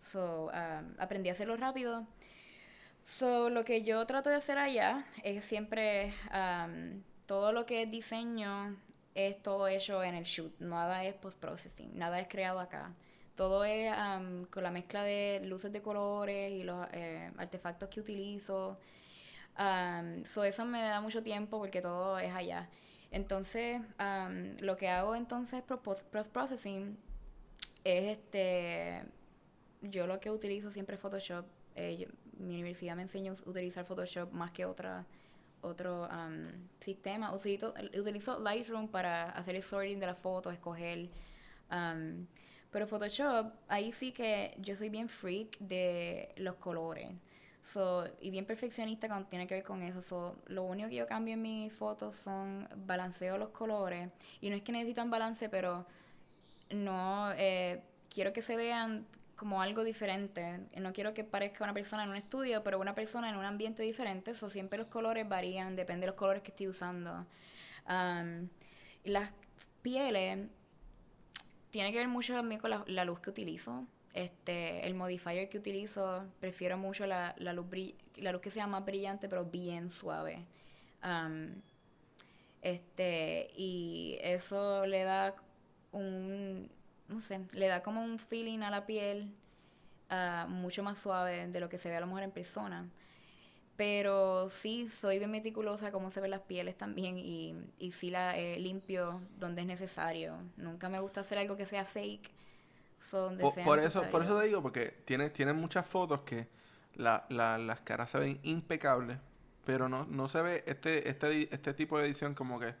So, um, aprendí a hacerlo rápido. So, lo que yo trato de hacer allá es siempre um, todo lo que es diseño es todo hecho en el shoot. Nada es post-processing, nada es creado acá. Todo es um, con la mezcla de luces de colores y los eh, artefactos que utilizo. So eso me da mucho tiempo porque todo es allá. Entonces, um, lo que hago entonces pro- post processing es este yo lo que utilizo siempre es Photoshop. Eh, mi universidad me enseña a utilizar Photoshop más que otra otro sistema. Utilizo, utilizo Lightroom para hacer el sorting de las fotos, escoger. Pero Photoshop, ahí sí que yo soy bien freak de los colores. So, y bien perfeccionista cuando tiene que ver con eso. So, lo único que yo cambio en mis fotos son balanceo los colores. Y no es que necesitan balance, pero no eh, quiero que se vean como algo diferente. No quiero que parezca una persona en un estudio, pero una persona en un ambiente diferente. So, siempre los colores varían, depende de los colores que estoy usando. Um, las pieles tiene que ver mucho también con la, luz que utilizo. Este, el modifier que utilizo, prefiero mucho la, luz la luz que sea más brillante, pero bien suave. Um, este, y eso le da un, no sé, le da como un feeling a la piel ah, mucho más suave de lo que se ve a lo mejor en persona. Pero sí, soy bien meticulosa como se ven las pieles también y, y sí la eh, limpio donde es necesario. Nunca me gusta hacer algo que sea fake. so donde Por, sea por eso, por eso te digo, porque tiene, tiene muchas fotos que la, la- las caras se ven impecables, pero no, no se ve este, este, este tipo de edición como que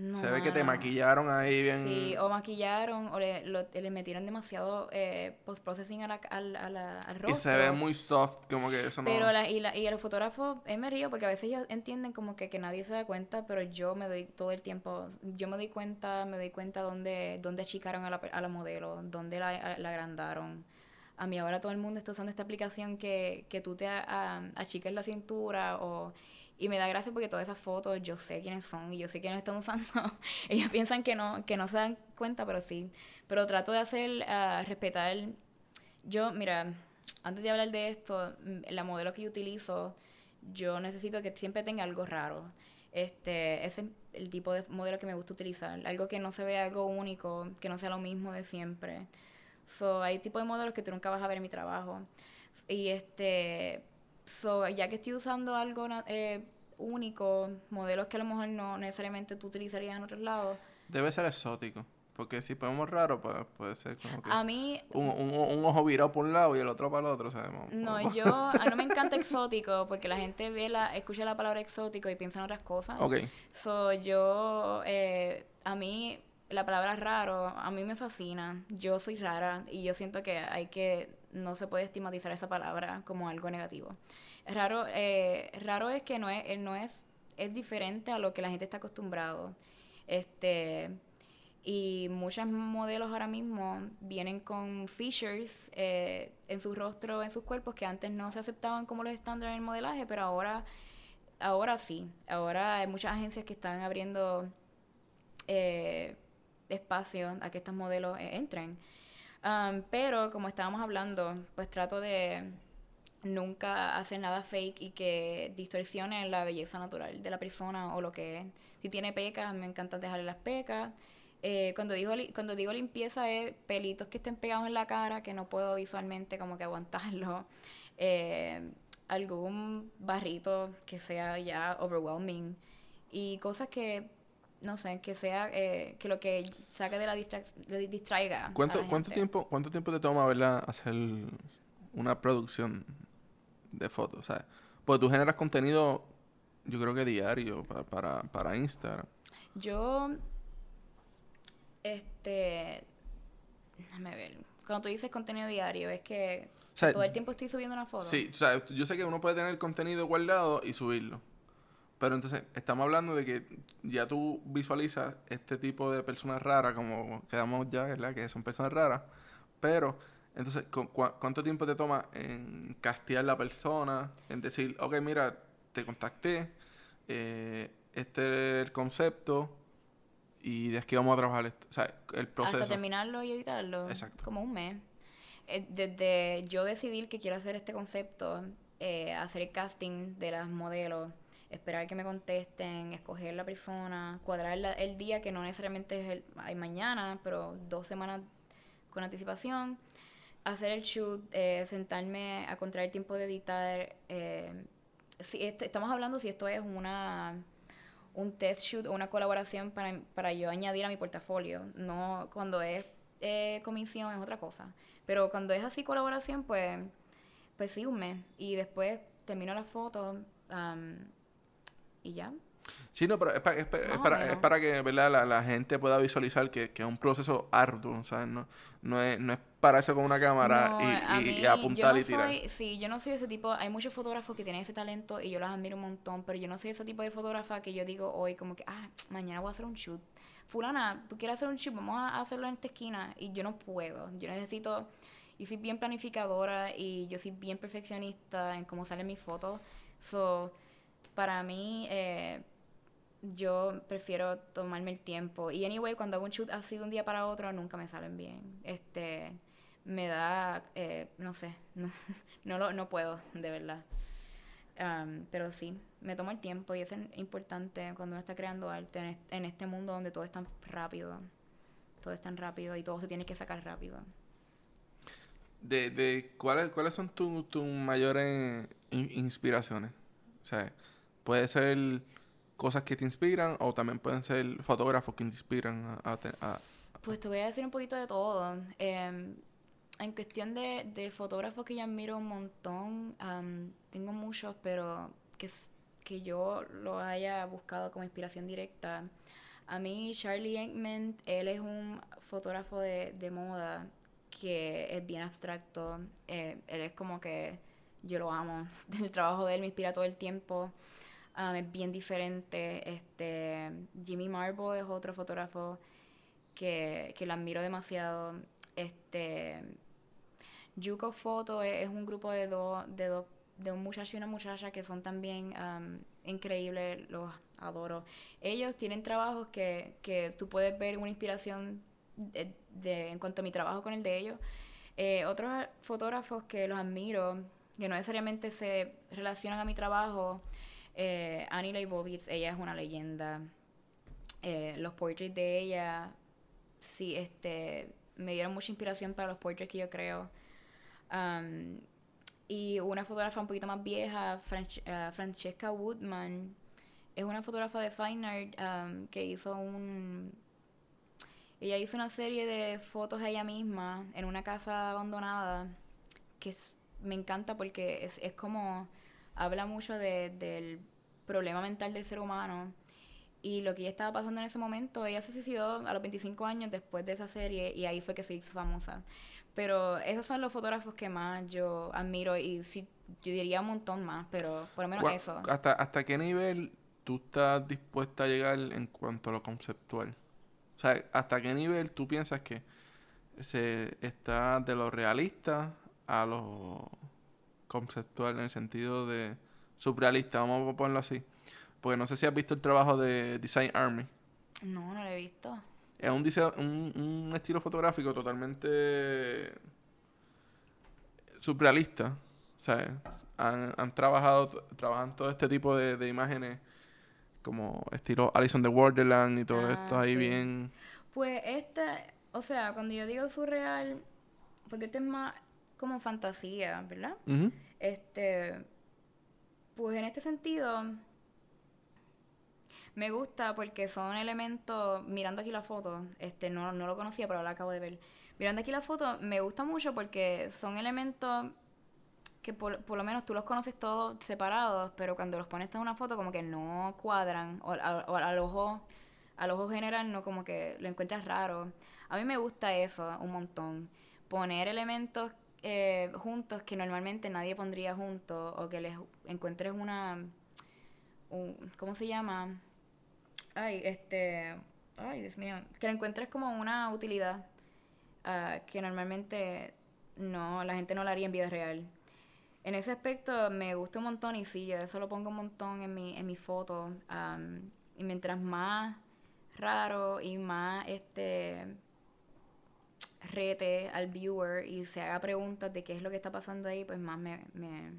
No, se ve que te maquillaron ahí bien. Sí, o maquillaron o le, lo- le metieron demasiado eh, post-processing a la- al, a la- al rostro. y se ve muy soft, como que eso no. Pero la, y, la, y el fotógrafo, eh, me río porque a veces ellos entienden como que, que nadie se da cuenta, pero yo me doy todo el tiempo, yo me doy cuenta, me doy cuenta dónde, dónde achicaron a la, a la modelo, dónde la, agrandaron. A mí ahora todo el mundo está usando esta aplicación que, que tú te achicas la cintura o... Y me da gracia porque todas esas fotos yo sé quiénes son y yo sé quiénes están usando. Ellos piensan que no, que no se dan cuenta, pero sí. Pero trato de hacer, ah, respetar yo, mira, antes de hablar de esto, mm, la modelo que yo utilizo, yo necesito que siempre tenga algo raro. Este, ese es el tipo de modelo que me gusta utilizar. Algo que no se vea algo único, que no sea lo mismo de siempre. So, hay tipo de modelos que tú nunca vas a ver en mi trabajo. Y este, so, ya que estoy usando algo eh, único, modelos que a lo mejor no necesariamente tú utilizarías en otros lados, Debe ser exótico, porque si ponemos raro, pues puede ser como que a mí un, un, un ojo virado por un lado y el otro para el otro, ¿sabes? No, yo, a no me encanta exótico porque la gente ve la, escucha la palabra exótico y piensa en otras cosas. Ok, So, yo, eh, a mí, la palabra raro, a mí me fascina. Yo soy rara y yo siento que hay que, no se puede estigmatizar esa palabra como algo negativo. Raro, eh, raro es que no es, eh, no es, es diferente a lo que la gente está acostumbrado. Este, y muchos modelos ahora mismo vienen con features eh, en su rostro, en sus cuerpos, que antes no se aceptaban como los estándares en el modelaje, pero ahora, ahora sí. Ahora hay muchas agencias que están abriendo eh, espacio a que estos modelos entren. Um, pero como estábamos hablando, pues trato de nunca hacer nada fake y que distorsione la belleza natural de la persona o lo que es. Si tiene pecas, me encanta dejarle las pecas. Eh, cuando, digo, cuando digo limpieza es pelitos que estén pegados en la cara que no puedo visualmente como que aguantarlo. Eh, algún barrito que sea ya overwhelming. Y cosas que, no sé, que sea, eh, que lo que saque de la distra- de- distraiga. a ¿Cuánto, la cuánto, gente. tiempo, ¿cuánto tiempo te toma, verdad, hacer una producción de fotos? ¿sabes? Porque tú generas contenido yo creo que diario para, para, para Instagram. Yo, este, déjame ver. Cuando tú dices contenido diario, es que O sea, todo el tiempo estoy subiendo una foto. Sí, o sea, yo sé que uno puede tener contenido guardado y subirlo. Pero entonces, estamos hablando de que ya tú visualizas este tipo de personas raras, como quedamos ya, ¿verdad? Que son personas raras. Pero, entonces, ¿cu- cu- ¿cuánto tiempo te toma en castear la persona? En decir, ok, mira, te contacté, eh, este es el concepto, y de aquí vamos a trabajar esto. O sea, el proceso. Hasta terminarlo y editarlo. Exacto. Como un mes. Eh, Desde yo decidir que quiero hacer este concepto, eh, hacer el casting de las modelos, esperar que me contesten, escoger la persona, cuadrar el día que no necesariamente es el ay, mañana, pero dos semanas con anticipación, hacer el shoot, eh, sentarme a encontrar el tiempo de editar. eh, si este- estamos hablando si esto es una un test shoot o una colaboración para, para yo añadir a mi portafolio. No cuando es eh, comisión es otra cosa. Pero cuando es así colaboración, pues, pues sí, un mes. Y después termino la foto am, y ya. Sí, no, pero es para, es para, Más es o para, es para que ¿verdad? La, la gente pueda visualizar que, que es un proceso arduo, ¿sabes? No, no, es, no es pararse con una cámara No, y, y- y mí, apuntar yo no y tirar. soy- sí, yo no soy ese tipo. Hay muchos fotógrafos que tienen ese talento y yo los admiro un montón, pero yo no soy ese tipo de fotógrafa que yo digo hoy como que, ah, mañana voy a hacer un shoot. Fulana, tú quieres hacer un shoot, vamos a hacerlo en esta esquina. Y yo no puedo. Yo necesito, y soy bien planificadora y yo soy bien perfeccionista en cómo salen mis fotos. So, para mí, eh, yo prefiero tomarme el tiempo. Y anyway, cuando hago un shoot así de un día para otro, nunca me salen bien. Este, me da, eh, no sé, no, no, lo, no puedo, de verdad. Pero sí, me tomo el tiempo y es importante cuando uno está creando arte en este, mundo donde todo es tan rápido. Todo es tan rápido y todo se tiene que sacar rápido. De, de, ¿cuáles, ¿Cuáles son tu- tus mayores in- inspiraciones? O sea, puede ser cosas que te inspiran o también pueden ser fotógrafos que te inspiran a... Pues te voy a decir un poquito de todo. Em, en cuestión de, de fotógrafos que yo admiro un montón, am, tengo muchos, pero que, que yo lo haya buscado como inspiración directa. A mí, Charlie Aikman, él es un fotógrafo de, de moda que es bien abstracto. Eh, él es como que yo lo amo. El trabajo de él me inspira todo el tiempo. Um, es bien diferente. Este, Jimmy Marble es otro fotógrafo que, que lo admiro demasiado. Este, Yuko Photo es, un grupo de dos, de dos, de un muchacho y una muchacha que son también um, increíbles, los adoro. Ellos tienen trabajos que, que tú puedes ver una inspiración de- en cuanto a mi trabajo con el de ellos. Eh, otros fotógrafos que los admiro, que no necesariamente se relacionan a mi trabajo, eh, Annie Leibovitz, ella es una leyenda. Eh, los portraits de ella, sí, este, me dieron mucha inspiración para los portraits que yo creo. Um, y una fotógrafa un poquito más vieja, eh, Francesca Woodman, es una fotógrafa de Fine Art um, que hizo un... Ella hizo una serie de fotos a ella misma en una casa abandonada que es- me encanta porque es, es como habla mucho de- del problema mental del ser humano y lo que ella estaba pasando en ese momento. Ella se suicidó a los 25 años después de esa serie y ahí fue que se hizo famosa. Pero esos son los fotógrafos que más yo admiro y sí, yo diría un montón más, pero por lo menos ¿Cuá- eso. ¿Hasta, ¿Hasta qué nivel tú estás dispuesta a llegar en cuanto a lo conceptual? O sea, ¿hasta qué nivel tú piensas que se está de lo realista a lo conceptual en el sentido de surrealista, vamos a ponerlo así? Porque no sé si has visto el trabajo de Design Army. No, no lo he visto. Es un, dise- un, un estilo fotográfico totalmente surrealista. O sea, han, han trabajado, trabajan todo este tipo de, de imágenes como estilo Alice in the Wonderland y todo Ah, esto ahí sí. bien... Pues esta, o sea, cuando yo digo surreal, porque este es más como fantasía, ¿verdad? Este, pues en este sentido, me gusta porque son elementos, mirando aquí la foto, este, no, no lo conocía, pero ahora acabo de ver. Mirando aquí la foto, me gusta mucho porque son elementos que por, por lo menos tú los conoces todos separados, pero cuando los pones en una foto como que no cuadran, o, a- o al ojo al ojo general no como que lo encuentras raro. A mí me gusta eso un montón. Poner elementos eh, juntos que normalmente nadie pondría juntos o que les encuentres una... un- ¿Cómo se llama? Ay, este... Ay, Dios mío. Que le encuentres como una utilidad ah, que normalmente no, la gente no la haría en vida real. En ese aspecto me gusta un montón y sí, yo eso lo pongo un montón en mi, en foto. y mientras más raro y más este rete al viewer y se haga preguntas de qué es lo que está pasando ahí, pues más me, me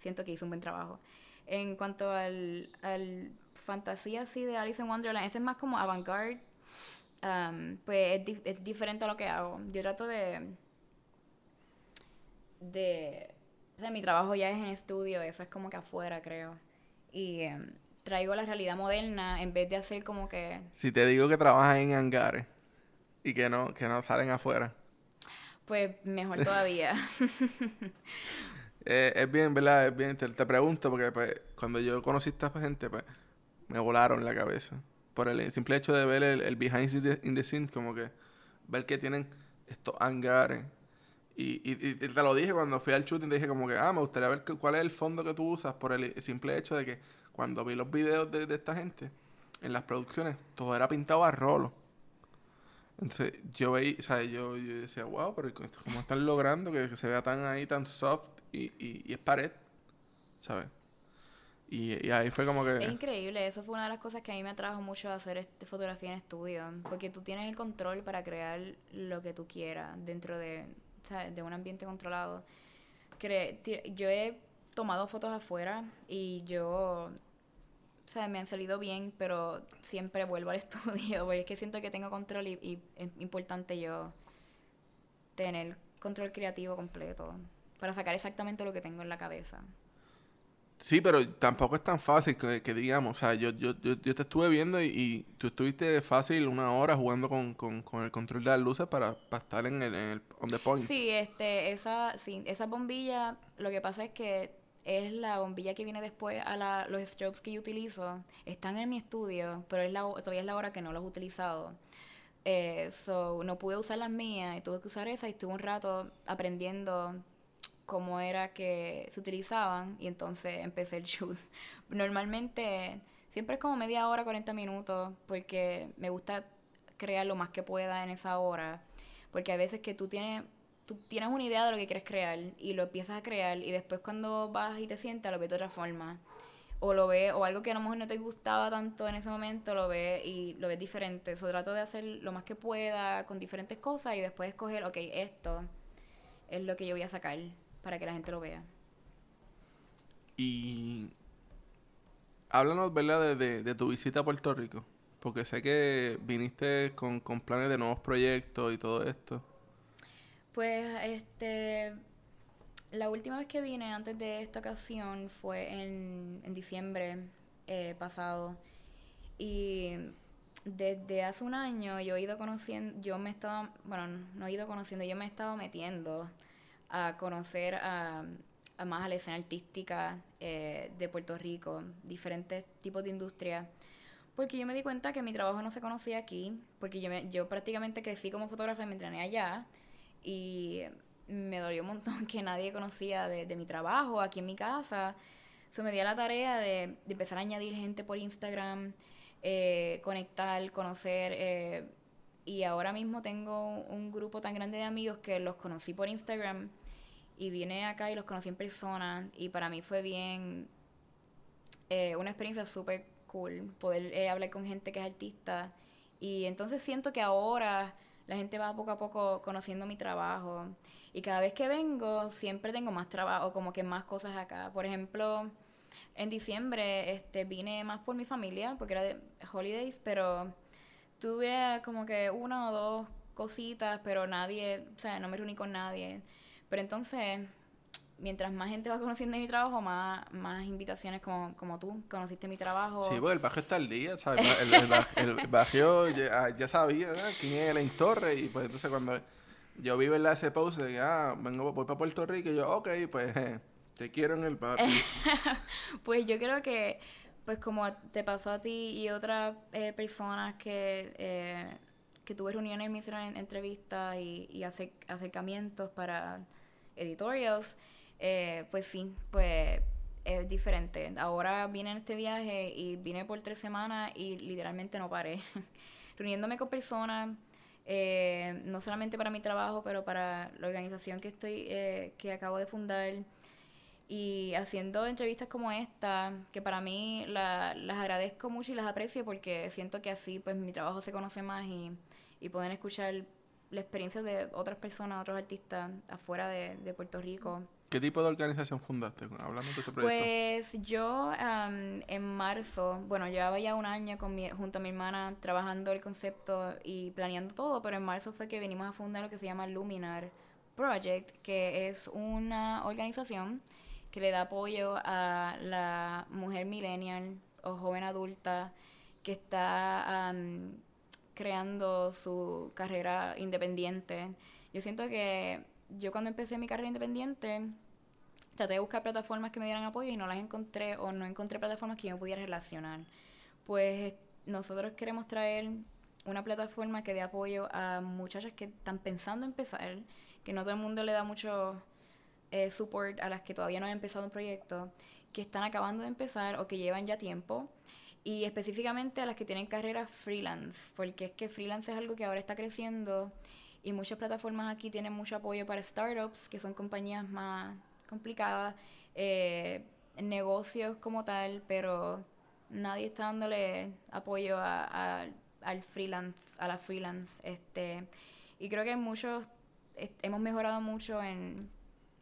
siento que hizo un buen trabajo. En cuanto al, al fantasía así de Alice in Wonderland, ese es más como avant-garde. am, pues es, di- es diferente a lo que hago. Yo trato de de... O sea, mi trabajo ya es en estudio, eso es como que afuera, creo. Y em, traigo la realidad moderna en vez de hacer como que... Si te digo que trabajas en hangares y que no, que no salen afuera. Pues mejor todavía. Eh, es bien, ¿verdad? Es bien, te, te pregunto porque pues, cuando yo conocí a esta gente, pues me volaron la cabeza. Por el simple hecho de ver el, el behind the, in the scenes, como que ver que tienen estos hangares. Y, y, y te lo dije cuando fui al shooting, te dije como que, ah, me gustaría ver cuál es el fondo que tú usas por el simple hecho de que cuando vi los videos de, de esta gente, en las producciones, todo era pintado a rolo. Entonces yo veía, o sea, yo, yo decía, wow, pero ¿cómo están logrando que, que se vea tan ahí, tan soft y, y, y es pared? ¿Sabes? Y, y ahí fue como Es que... increíble, eso fue una de las cosas que a mí me atrajo mucho hacer este, fotografía en estudio, porque tú tienes el control para crear lo que tú quieras dentro de, de un ambiente controlado. Cre- yo he tomado fotos afuera y yo, sea, me han salido bien, pero siempre vuelvo al estudio, porque es que siento que tengo control y, y es importante yo tener control creativo completo para sacar exactamente lo que tengo en la cabeza. Sí, pero tampoco es tan fácil que, que digamos, o sea, yo, yo, yo, yo te estuve viendo y, y tú estuviste fácil una hora jugando con, con, con el control de las luces para, para estar en el, en el on the point. Sí, este, esa, sí, esa bombilla, lo que pasa es que es la bombilla que viene después a los strobes que yo utilizo. Están en mi estudio, pero es la, todavía es la hora que no los he utilizado. Eh, so, no pude usar las mías y tuve que usar esa y estuve un rato aprendiendo cómo era que se utilizaban y entonces empecé el shoot. Normalmente siempre es como media hora, 40 minutos, porque me gusta crear lo más que pueda en esa hora, porque a veces que tú tienes tú tienes una idea de lo que quieres crear y lo empiezas a crear y después cuando vas y te sientas lo ves de otra forma o lo ves o algo que a lo mejor no te gustaba tanto en ese momento lo ves y lo ves diferente. So, trato de hacer lo más que pueda con diferentes cosas y después escoger, ok, esto es lo que yo voy a sacar para que la gente lo vea. Y háblanos, ¿verdad?, de, de, de tu visita a Puerto Rico. Porque sé que viniste con, con planes de nuevos proyectos y todo esto. Pues, este, la última vez que vine antes de esta ocasión fue en, en diciembre eh, pasado. Y desde hace un año yo he ido conociendo, yo me estaba, bueno, no he ido conociendo, yo me he estado metiendo a conocer a, a más a la escena artística eh, de Puerto Rico, diferentes tipos de industria. Porque yo me di cuenta que mi trabajo no se conocía aquí, porque yo, me- yo prácticamente crecí como fotógrafa y me entrené allá. Y me dolió un montón que nadie conocía de, mi trabajo aquí en mi casa. So, me di a la tarea de, de empezar a añadir gente por Instagram, eh, conectar, conocer. eh, y ahora mismo tengo un grupo tan grande de amigos que los conocí por Instagram y vine acá y los conocí en persona. Y para mí fue bien eh, una experiencia súper cool poder eh, hablar con gente que es artista. Y entonces siento que ahora la gente va poco a poco conociendo mi trabajo. Y cada vez que vengo, siempre tengo más trabajo, como que más cosas acá. Por ejemplo, en diciembre este, vine más por mi familia, porque era de holidays, pero tuve como que una o dos cositas, pero nadie, o sea, no me reuní con nadie. Pero entonces, mientras más gente va conociendo mi trabajo, más, más invitaciones como, como tú conociste mi trabajo. Sí, porque el barrio está al día, ¿sabes? El, el, barrio ya, ya sabía ¿verdad? quién es Elaine Torres y pues entonces cuando yo vi ¿verdad? ese post de que, ah, vengo, voy para Puerto Rico y yo, ok, pues eh, Te quiero en el barrio. pues yo creo que, pues como te pasó a ti y otras eh, personas que, eh, que tuve reuniones, me hicieron entrevistas y, y acercamientos para editorials, eh, pues sí, pues es diferente. Ahora vine en este viaje y vine por tres semanas y literalmente no paré. Reuniéndome con personas, eh, no solamente para mi trabajo, pero para la organización que estoy, eh, que acabo de fundar. Y haciendo entrevistas como esta, que para mí las agradezco mucho y las aprecio porque siento que así pues mi trabajo se conoce más y, y pueden escuchar la experiencia de otras personas, otros artistas afuera de, de Puerto Rico. ¿Qué tipo de organización fundaste? Hablando de ese proyecto. Pues yo en marzo, bueno, llevaba ya un año con mi, junto a mi hermana trabajando el concepto y planeando todo, pero en marzo fue que venimos a fundar lo que se llama Luminar Project, que es una organización que le da apoyo a la mujer millennial o joven adulta que está creando su carrera independiente. Yo siento que yo cuando empecé mi carrera independiente, traté de buscar plataformas que me dieran apoyo y no las encontré o no encontré plataformas que yo pudiera relacionar. Pues nosotros queremos traer una plataforma que dé apoyo a muchachas que están pensando en empezar, que no todo el mundo le da mucho eh, support a las que todavía no han empezado un proyecto, que están acabando de empezar o que llevan ya tiempo y específicamente a las que tienen carreras freelance, porque es que freelance es algo que ahora está creciendo y muchas plataformas aquí tienen mucho apoyo para startups, que son compañías más complicadas, eh, negocios como tal, pero nadie está dándole apoyo a, al freelance, a la freelance. Este, y creo que muchos hemos mejorado mucho en,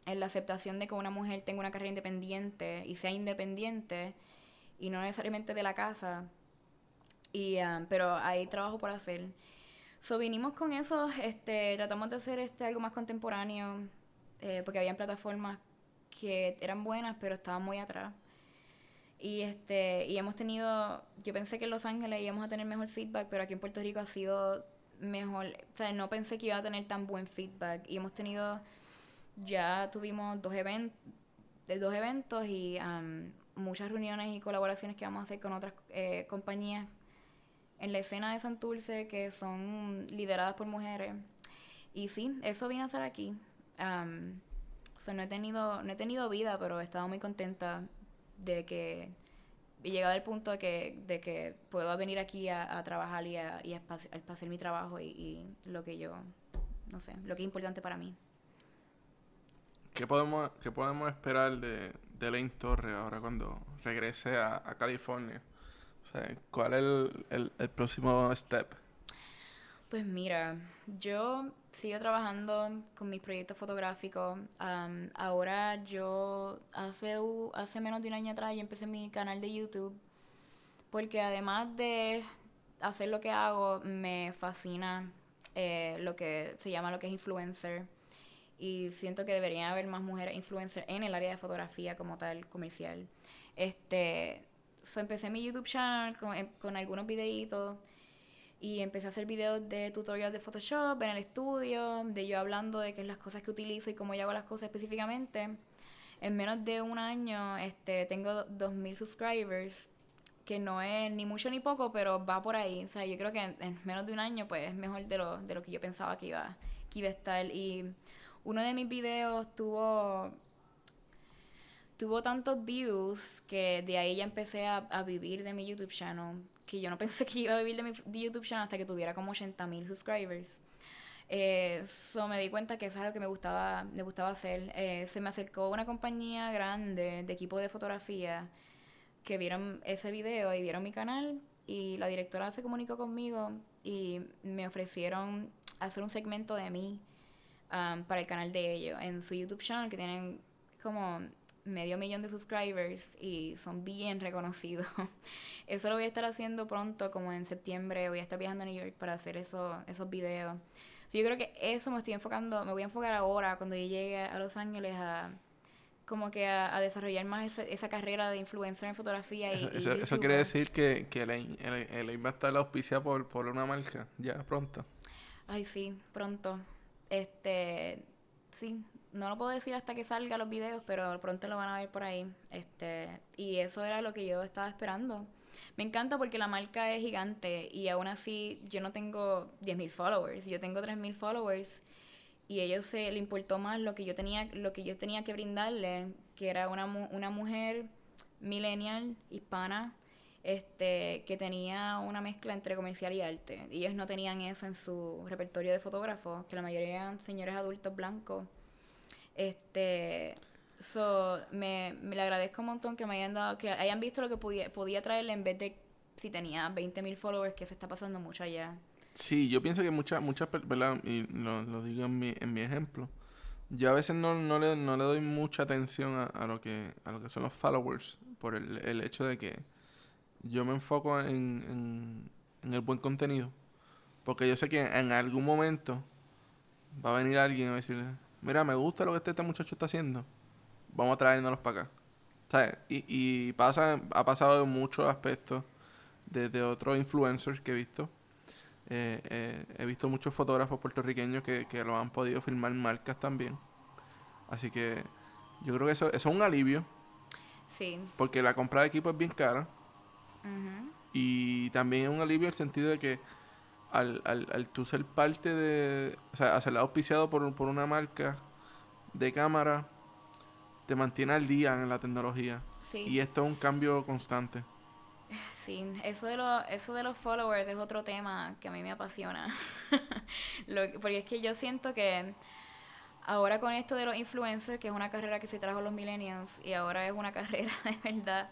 en la aceptación de que una mujer tenga una carrera independiente y sea independiente y no necesariamente de la casa. Y, um, pero hay trabajo por hacer. So, vinimos con eso, este, tratamos de hacer este algo más contemporáneo, eh, porque habían plataformas que eran buenas, pero estaban muy atrás. Y este, y hemos tenido, yo pensé que en Los Ángeles íbamos a tener mejor feedback, pero aquí en Puerto Rico ha sido mejor, o sea, no pensé que iba a tener tan buen feedback. Y hemos tenido, ya tuvimos dos eventos, dos eventos y muchas reuniones y colaboraciones que vamos a hacer con otras eh, compañías en la escena de Santurce que son lideradas por mujeres. Y sí, eso vine a hacer aquí. no, he tenido, no he tenido vida, pero he estado muy contenta de que he llegado al punto de que, de que puedo venir aquí a, trabajar y a, y hacer mi trabajo y, lo que yo, no sé, lo que es importante para mí. ¿Qué podemos, qué podemos esperar de, de Lane Torre ahora cuando regrese a California? ¿Cuál es el, el, próximo step? Pues mira, yo sigo trabajando con mis proyectos fotográficos. ahora yo hace, hace menos de un año atrás yo empecé mi canal de YouTube porque además de hacer lo que hago, me fascina eh, lo que se llama lo que es influencer. Y siento que deberían haber más mujeres influencers en el área de fotografía como tal, comercial. Este, so, empecé mi YouTube channel con, em, con algunos videitos y empecé a hacer videos de tutoriales de Photoshop en el estudio, de yo hablando de qué es las cosas que utilizo y cómo yo hago las cosas específicamente. En menos de un año este, tengo 2.000 subscribers, que no es ni mucho ni poco, pero va por ahí. O sea, yo creo que en, menos de un año pues es mejor de lo, de lo que yo pensaba que iba, que iba a estar. Y uno de mis videos tuvo tuvo tantos views que de ahí ya empecé a, vivir de mi YouTube channel, que yo no pensé que iba a vivir de mi YouTube channel hasta que tuviera como 80 mil subscribers. Eh, me di cuenta que eso es algo que me gustaba, me gustaba hacer. Eh, se me acercó una compañía grande de equipo de fotografía que vieron ese video y vieron mi canal y la directora se comunicó conmigo y me ofrecieron hacer un segmento de mí um, para el canal de ellos en su YouTube channel que tienen como medio millón de subscribers y son bien reconocidos. Eso lo voy a estar haciendo pronto, como en septiembre. Voy a estar viajando a New York para hacer eso, esos videos. yo creo que eso me estoy enfocando, me voy a enfocar ahora cuando yo llegue a Los Ángeles a como que a, desarrollar más esa, carrera de influencer en fotografía. Y, eso, eso, quiere decir que, que el, el, el, va a estar la auspicia por, por una marca, ya pronto. Ay, sí, pronto. Este, sí, no lo puedo decir hasta que salga los videos, pero pronto lo van a ver por ahí. Este, y eso era lo que yo estaba esperando. Me encanta porque la marca es gigante y aún así yo no tengo 10.000 followers, yo tengo 3.000 followers y a ellos se le importó más lo que yo tenía lo que yo tenía que brindarle, que era una, una mujer millennial hispana este que tenía una mezcla entre comercial y arte. Ellos no tenían eso en su repertorio de fotógrafos, que la mayoría eran señores adultos blancos. Este, so, me, le agradezco un montón que me hayan dado, que hayan visto lo que podía, podía traerle en vez de si tenía 20.000 followers, que se está pasando mucho allá. Sí, yo pienso que muchas, muchas, ¿verdad? Y lo, lo digo en mi, en mi ejemplo. Yo a veces no, no, le, no le doy mucha atención a, a, lo que, a lo que son los followers, por el, el hecho de que yo me enfoco en, en, en el buen contenido. Porque yo sé que en algún momento va a venir alguien a decirle, mira, me gusta lo que este, este muchacho está haciendo, vamos a traérnoslos para acá. ¿Sabes? Y, y pasa, ha pasado en muchos aspectos desde otros influencers que he visto. Eh, eh, he visto muchos fotógrafos puertorriqueños que, que lo han podido filmar marcas también. Así que yo creo que eso, eso es un alivio. Sí. Porque la compra de equipo es bien cara. Ujú. Y también es un alivio el sentido de que al, al, al tú ser parte de, o sea, ser auspiciado por, por una marca de cámara, te mantiene al día en la tecnología. Sí. Y esto es un cambio constante. Sí, eso de, lo, eso de los followers es otro tema que a mí me apasiona. Lo porque es que yo siento que ahora con esto de los influencers, que es una carrera que se trajo los millennials, y ahora es una carrera de verdad.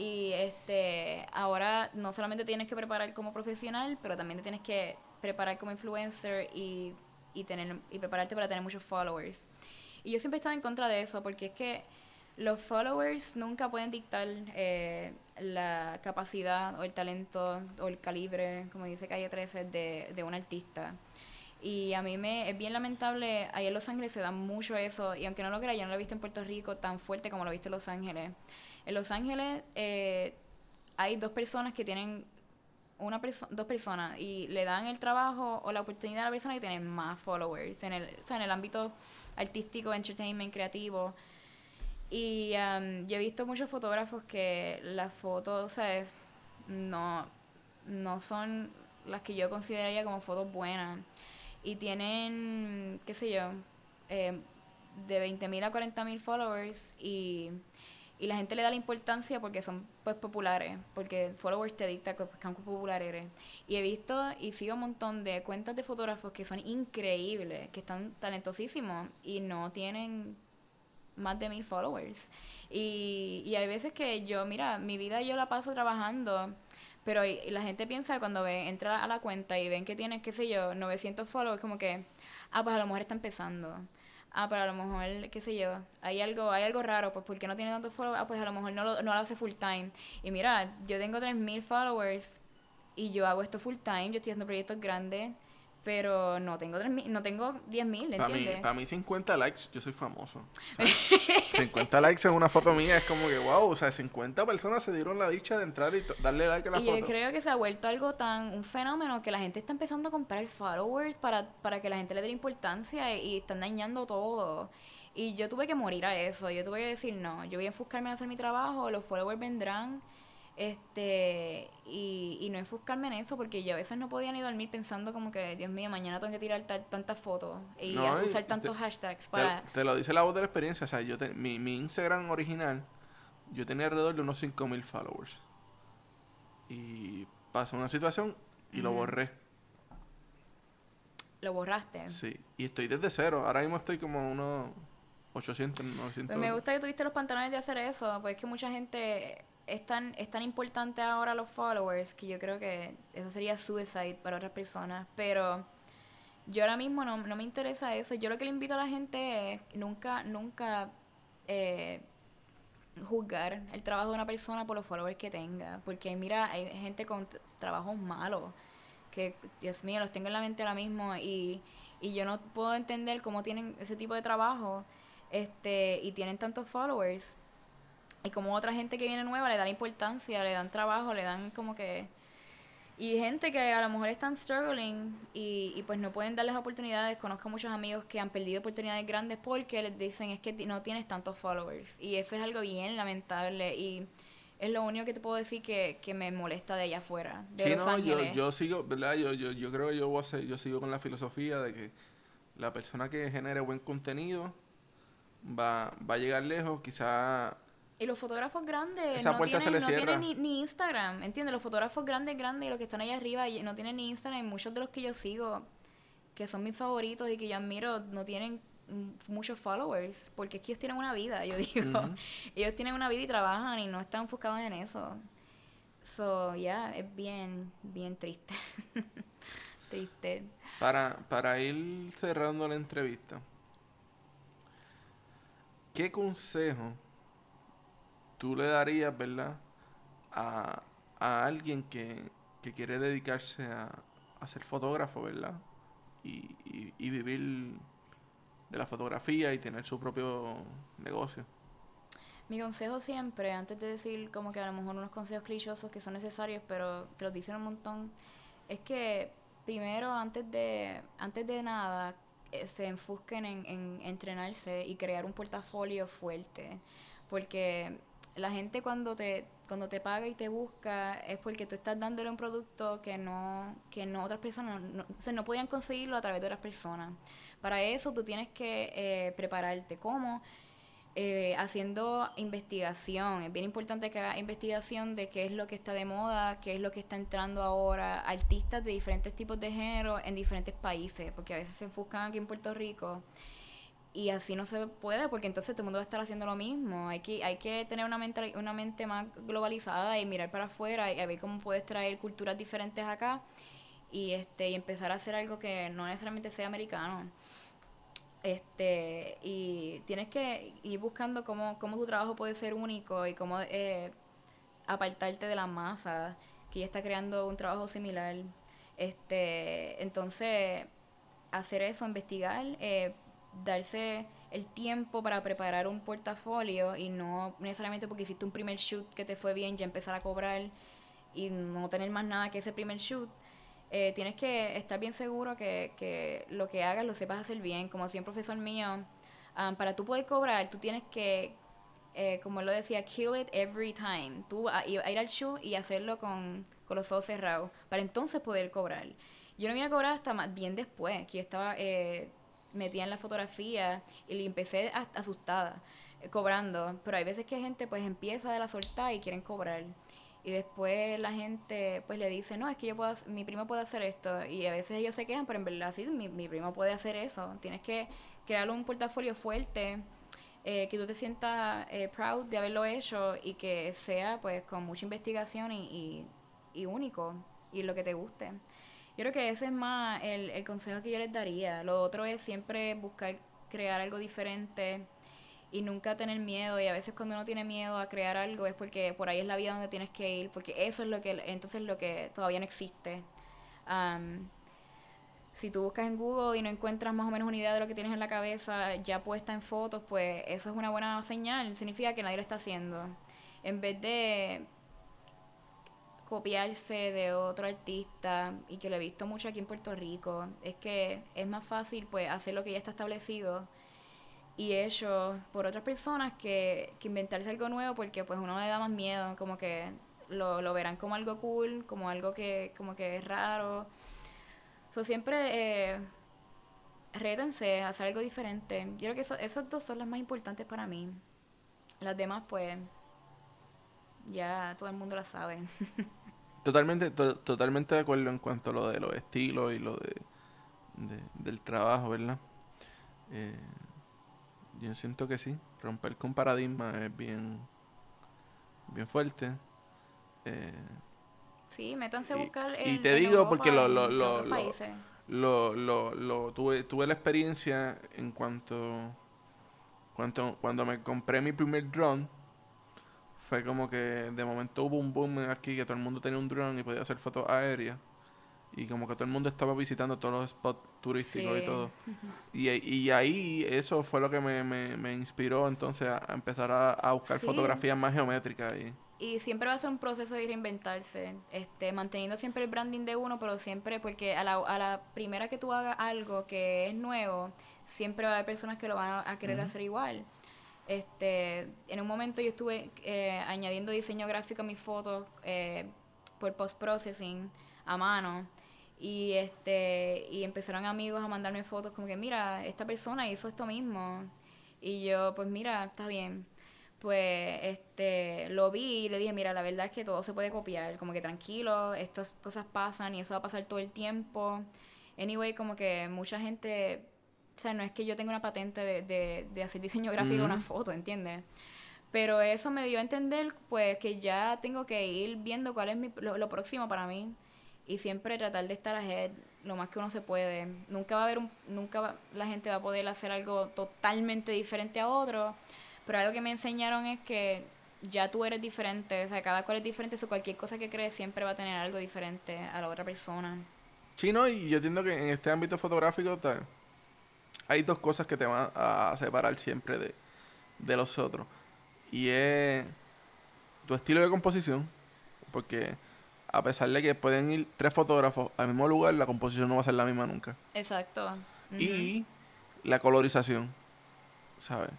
Y este, ahora no solamente tienes que preparar como profesional, pero también te tienes que preparar como influencer y, y, tener, y prepararte para tener muchos followers. Y yo siempre he estado en contra de eso, porque es que los followers nunca pueden dictar eh, la capacidad o el talento o el calibre, como dice Calle 13, de, de un artista. Y a mí me es bien lamentable, ahí en Los Ángeles se da mucho eso, y aunque no lo crea, yo no lo he visto en Puerto Rico tan fuerte como lo he visto en Los Ángeles. En Los Ángeles eh, hay dos personas que tienen una perso- dos personas y le dan el trabajo o la oportunidad a la persona que tiene más followers en el, o sea, en el ámbito artístico, entertainment, creativo. Y um, yo he visto muchos fotógrafos que las fotos, ¿sabes? No, no son las que yo consideraría como fotos buenas. Y tienen, qué sé yo, eh, de 20.000 a 40.000 followers y, y la gente le da la importancia porque son pues populares, porque followers te dicta que pues, popular eres. Y he visto y sigo un montón de cuentas de fotógrafos que son increíbles, que están talentosísimos y no tienen más de mil followers. Y, y hay veces que yo, mira, mi vida yo la paso trabajando, pero la gente piensa cuando ve, entra a la cuenta y ven que tienes, qué sé yo, 900 followers, como que, ah, pues a lo mejor está empezando. Ah, pero a lo mejor, qué sé yo, hay algo, hay algo raro, pues porque no tiene tantos followers, ah, pues a lo mejor no lo, no lo hace full time. Y mira, yo tengo 3000 followers y yo hago esto full time, yo estoy haciendo proyectos grandes, pero no tengo 3000, no tengo 10000, Para mí, para mí 50 likes, yo soy famoso. O sea, 50 likes en una foto mía es como que, wow, o sea, 50 personas se dieron la dicha de entrar y darle like a la Y foto. yo creo que se ha vuelto algo tan, un fenómeno que la gente está empezando a comprar followers para, para que la gente le dé importancia y, y están dañando todo. Y yo tuve que morir a eso, yo tuve que decir, no, yo voy a enfocarme en hacer mi trabajo, los followers vendrán, este, y, y no enfocarme en eso, porque yo a veces no podía ni dormir pensando como que, Dios mío, mañana tengo que tirar tantas fotos y No, y usar te- tantos hashtags para... Te, lo dice la voz de la experiencia. O sea, yo te- mi, mi Instagram original, yo tenía alrededor de unos 5000 followers. Y pasó una situación y lo borré. Lo borraste. Sí. Y estoy desde cero. Ahora mismo estoy como unos 800, 900. Pues me gusta que tuviste los pantalones de hacer eso, pues es que mucha gente es tan, es tan importante ahora los followers que yo creo que eso sería suicide para otras personas, pero yo ahora mismo no, no me interesa eso. Yo lo que le invito a la gente es nunca, nunca eh, juzgar el trabajo de una persona por los followers que tenga, porque mira, hay gente con trabajos malos que, Dios mío, los tengo en la mente ahora mismo y, y yo no puedo entender cómo tienen ese tipo de trabajo este y tienen tantos followers y como otra gente que viene nueva le dan importancia, le dan trabajo, le dan como que... Y gente que a lo mejor están struggling y, y pues no pueden darles oportunidades. Conozco muchos amigos que han perdido oportunidades grandes porque les dicen es que no tienes tantos followers. Y eso es algo bien lamentable y es lo único que te puedo decir que, que me molesta de allá afuera, de Sí, Los no, yo, Ángeles. yo sigo, ¿verdad? Yo, yo, yo creo que yo voy a ser- yo sigo con la filosofía de que la persona que genere buen contenido va, va a llegar lejos, quizá Y los fotógrafos grandes Esa no se tienen, no tienen ni, ni Instagram, ¿entiendes? Los fotógrafos grandes, grandes y los que están allá arriba no tienen ni Instagram. Y muchos de los que yo sigo, que son mis favoritos y que yo admiro, no tienen mm, muchos followers, porque es que ellos tienen una vida, yo digo. Ellos tienen una vida y trabajan y no están enfocados en eso. So, yeah, es bien, bien triste. triste. Para, para ir cerrando la entrevista, ¿qué consejo tú le darías, verdad, a, a alguien que, que quiere dedicarse a, a ser fotógrafo, verdad? Y, y, vivir de la fotografía y tener su propio negocio. Mi consejo siempre, antes de decir como que a lo mejor unos consejos clichosos que son necesarios, pero que los dicen un montón, es que primero, antes de, antes de nada, eh, se enfusquen en, en entrenarse y crear un portafolio fuerte. Porque la gente cuando te, cuando te paga y te busca es porque tú estás dándole un producto que no, que no otras personas no, o sea, no podían conseguirlo a través de otras personas. Para eso tú tienes que eh, prepararte. ¿Cómo? eh, haciendo investigación. Es bien importante que haga investigación de qué es lo que está de moda, qué es lo que está entrando ahora, artistas de diferentes tipos de género en diferentes países, porque a veces se enfocan aquí en Puerto Rico y así no se puede, porque entonces todo el mundo va a estar haciendo lo mismo. Hay que, hay que tener una mente, una mente más globalizada y mirar para afuera y a ver cómo puedes traer culturas diferentes acá y este y empezar a hacer algo que no necesariamente sea americano este y tienes que ir buscando cómo, cómo tu trabajo puede ser único y cómo eh, apartarte de la masa que ya está creando un trabajo similar este entonces hacer eso investigar eh, darse el tiempo para preparar un portafolio y no necesariamente porque hiciste un primer shoot que te fue bien ya empezar a cobrar y no tener más nada que ese primer shoot eh, tienes que estar bien seguro que, que lo que hagas lo sepas hacer bien. Como decía un profesor mío, um, para tú poder cobrar, tú tienes que, eh, como él lo decía, kill it every time. Tú ir al show y hacerlo con, con los ojos cerrados, para entonces poder cobrar. Yo no vine a cobrar hasta más bien después, que yo estaba eh, metida en la fotografía y le empecé asustada, eh, cobrando. Pero hay veces que gente pues empieza de la soltar y quieren cobrar y después la gente pues le dice, no, es que yo puedo, mi primo puede hacer esto, y a veces ellos se quejan, pero en verdad sí, mi, mi primo puede hacer eso, tienes que crear un portafolio fuerte, eh, que tú te sientas eh, proud de haberlo hecho y que sea pues con mucha investigación y, y único, y lo que te guste. Yo creo que ese es más el, el consejo que yo les daría, lo otro es siempre buscar crear algo diferente, y nunca tener miedo. Y a veces cuando uno tiene miedo a crear algo es porque por ahí es la vida donde tienes que ir porque eso es lo que entonces lo que todavía no existe. Am, si tú buscas en Google y no encuentras más o menos una idea de lo que tienes en la cabeza ya puesta en fotos pues eso es una buena señal. Significa que nadie lo está haciendo. En vez de copiarse de otro artista y que lo he visto mucho aquí en Puerto Rico es que es más fácil pues hacer lo que ya está establecido y hecho por otras personas que, que inventarse algo nuevo porque pues uno le da más miedo, como que lo, lo verán como algo cool, como algo que como que es raro. So, siempre eh, rétense a hacer algo diferente. Yo creo que eso, esas dos son las más importantes para mí. Las demás pues ya todo el mundo las sabe. Totalmente, to- totalmente de acuerdo en cuanto a lo de los estilos y lo de, de- del trabajo, ¿verdad? Eh, yo siento que sí, romper con paradigma es bien, bien fuerte. Eh, sí, métanse a Y- buscar y en- te en digo porque lo- lo- lo, lo, lo tuve, tuve la experiencia en cuanto, cuanto cuando me compré mi primer drone fue como que de momento hubo un boom aquí que todo el mundo tenía un drone y podía hacer fotos aéreas. Y como que todo el mundo estaba visitando todos los spots turísticos y todo. Y, y ahí eso fue lo que me, me, me inspiró entonces a, empezar a, a buscar Sí. fotografías más geométricas y y siempre va a ser un proceso de reinventarse, este, manteniendo siempre el branding de uno, pero siempre porque a la, a la primera que tú hagas algo que es nuevo, siempre va a haber personas que lo van a, querer hacer igual. Este, en un momento yo estuve eh, añadiendo diseño gráfico a mis fotos eh, por post-processing a mano. Y este y empezaron amigos a mandarme fotos como que mira, esta persona hizo esto mismo y yo pues mira, está bien pues este lo vi y le dije, mira, la verdad es que todo se puede copiar, como que tranquilo, estas cosas pasan y eso va a pasar todo el tiempo. Anyway, como que mucha gente, o sea, no es que yo tenga una patente de, de, hacer diseño gráfico de una foto, ¿entiendes? Pero eso me dio a entender, pues, que ya tengo que ir viendo cuál es mi, lo, próximo para mí y siempre tratar de estar ahead lo más que uno se puede. Nunca va a haber un, nunca la gente va a poder hacer algo totalmente diferente a otro pero algo que me enseñaron es que ya tú eres diferente, o sea, cada cual es diferente, o cualquier cosa que crees siempre va a tener algo diferente a la otra persona. Sí, no, y yo entiendo que en este ámbito fotográfico hay dos cosas que te van a separar siempre de, de los otros. Y es tu estilo de composición, porque a pesar de que pueden ir tres fotógrafos al mismo lugar, la composición no va a ser la misma nunca. Exacto. Y la colorización, ¿sabes?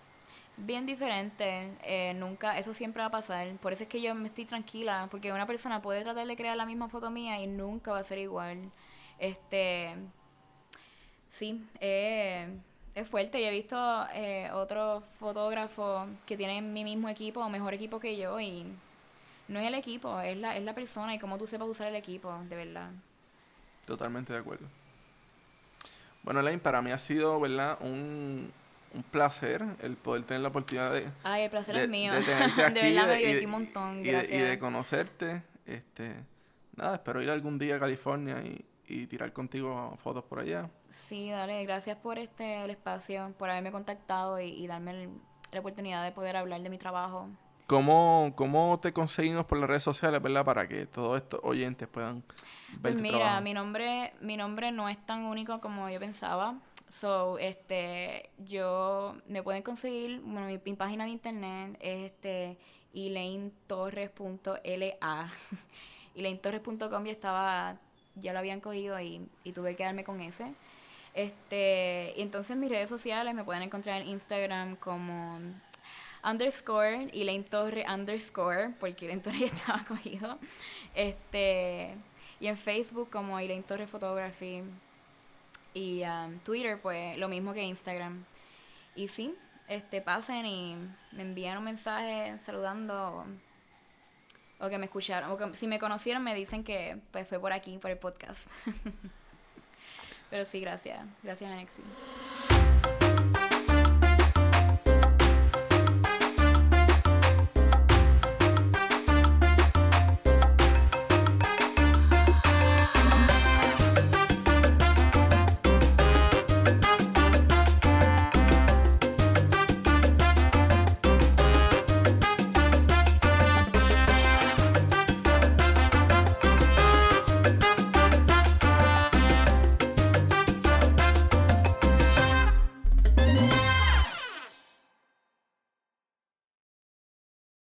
bien diferente. Eh, nunca, eso siempre va a pasar. Por eso es que yo me estoy tranquila, porque una persona puede tratar de crear la misma foto mía y nunca va a ser igual. Este, sí, eh, es fuerte. Yo he visto eh, otros fotógrafos que tienen mi mismo equipo o mejor equipo que yo y no es el equipo, es la, es la persona y cómo tú sepas usar el equipo, de verdad. Totalmente de acuerdo. Bueno, Elaine, para mí ha sido, ¿verdad? Un, un placer el poder tener la oportunidad de. Ay, el placer es mío. De, tenerte aquí de verdad me divertí un montón. Gracias. Y de, conocerte. Este, nada, espero ir algún día a California y, y tirar contigo fotos por allá. Sí, dale, gracias por este el espacio, por haberme contactado y, darme la oportunidad de poder hablar de mi trabajo. ¿Cómo, ¿Cómo te conseguimos por las redes sociales, verdad? Para que todos estos oyentes puedan ver pues mira, mi nombre, mi nombre no es tan único como yo pensaba. So, este, yo, me pueden conseguir, bueno, mi, página de internet es este, eleintorres.la. eleintorres.com ya estaba, ya lo habían cogido y, y tuve que darme con ese. Este, y entonces mis redes sociales me pueden encontrar en Instagram como underscore Elaine Torre underscore, porque Elaine Torre ya estaba cogido. Este, y en Facebook como Elaine Torre Photography. Y um, Twitter, pues lo mismo que Instagram. Y sí, este, pasen y me envían un mensaje saludando o, que me escucharon. O si me conocieron me dicen que pues fue por aquí, por el podcast. Pero sí, gracias. Gracias, Anexi.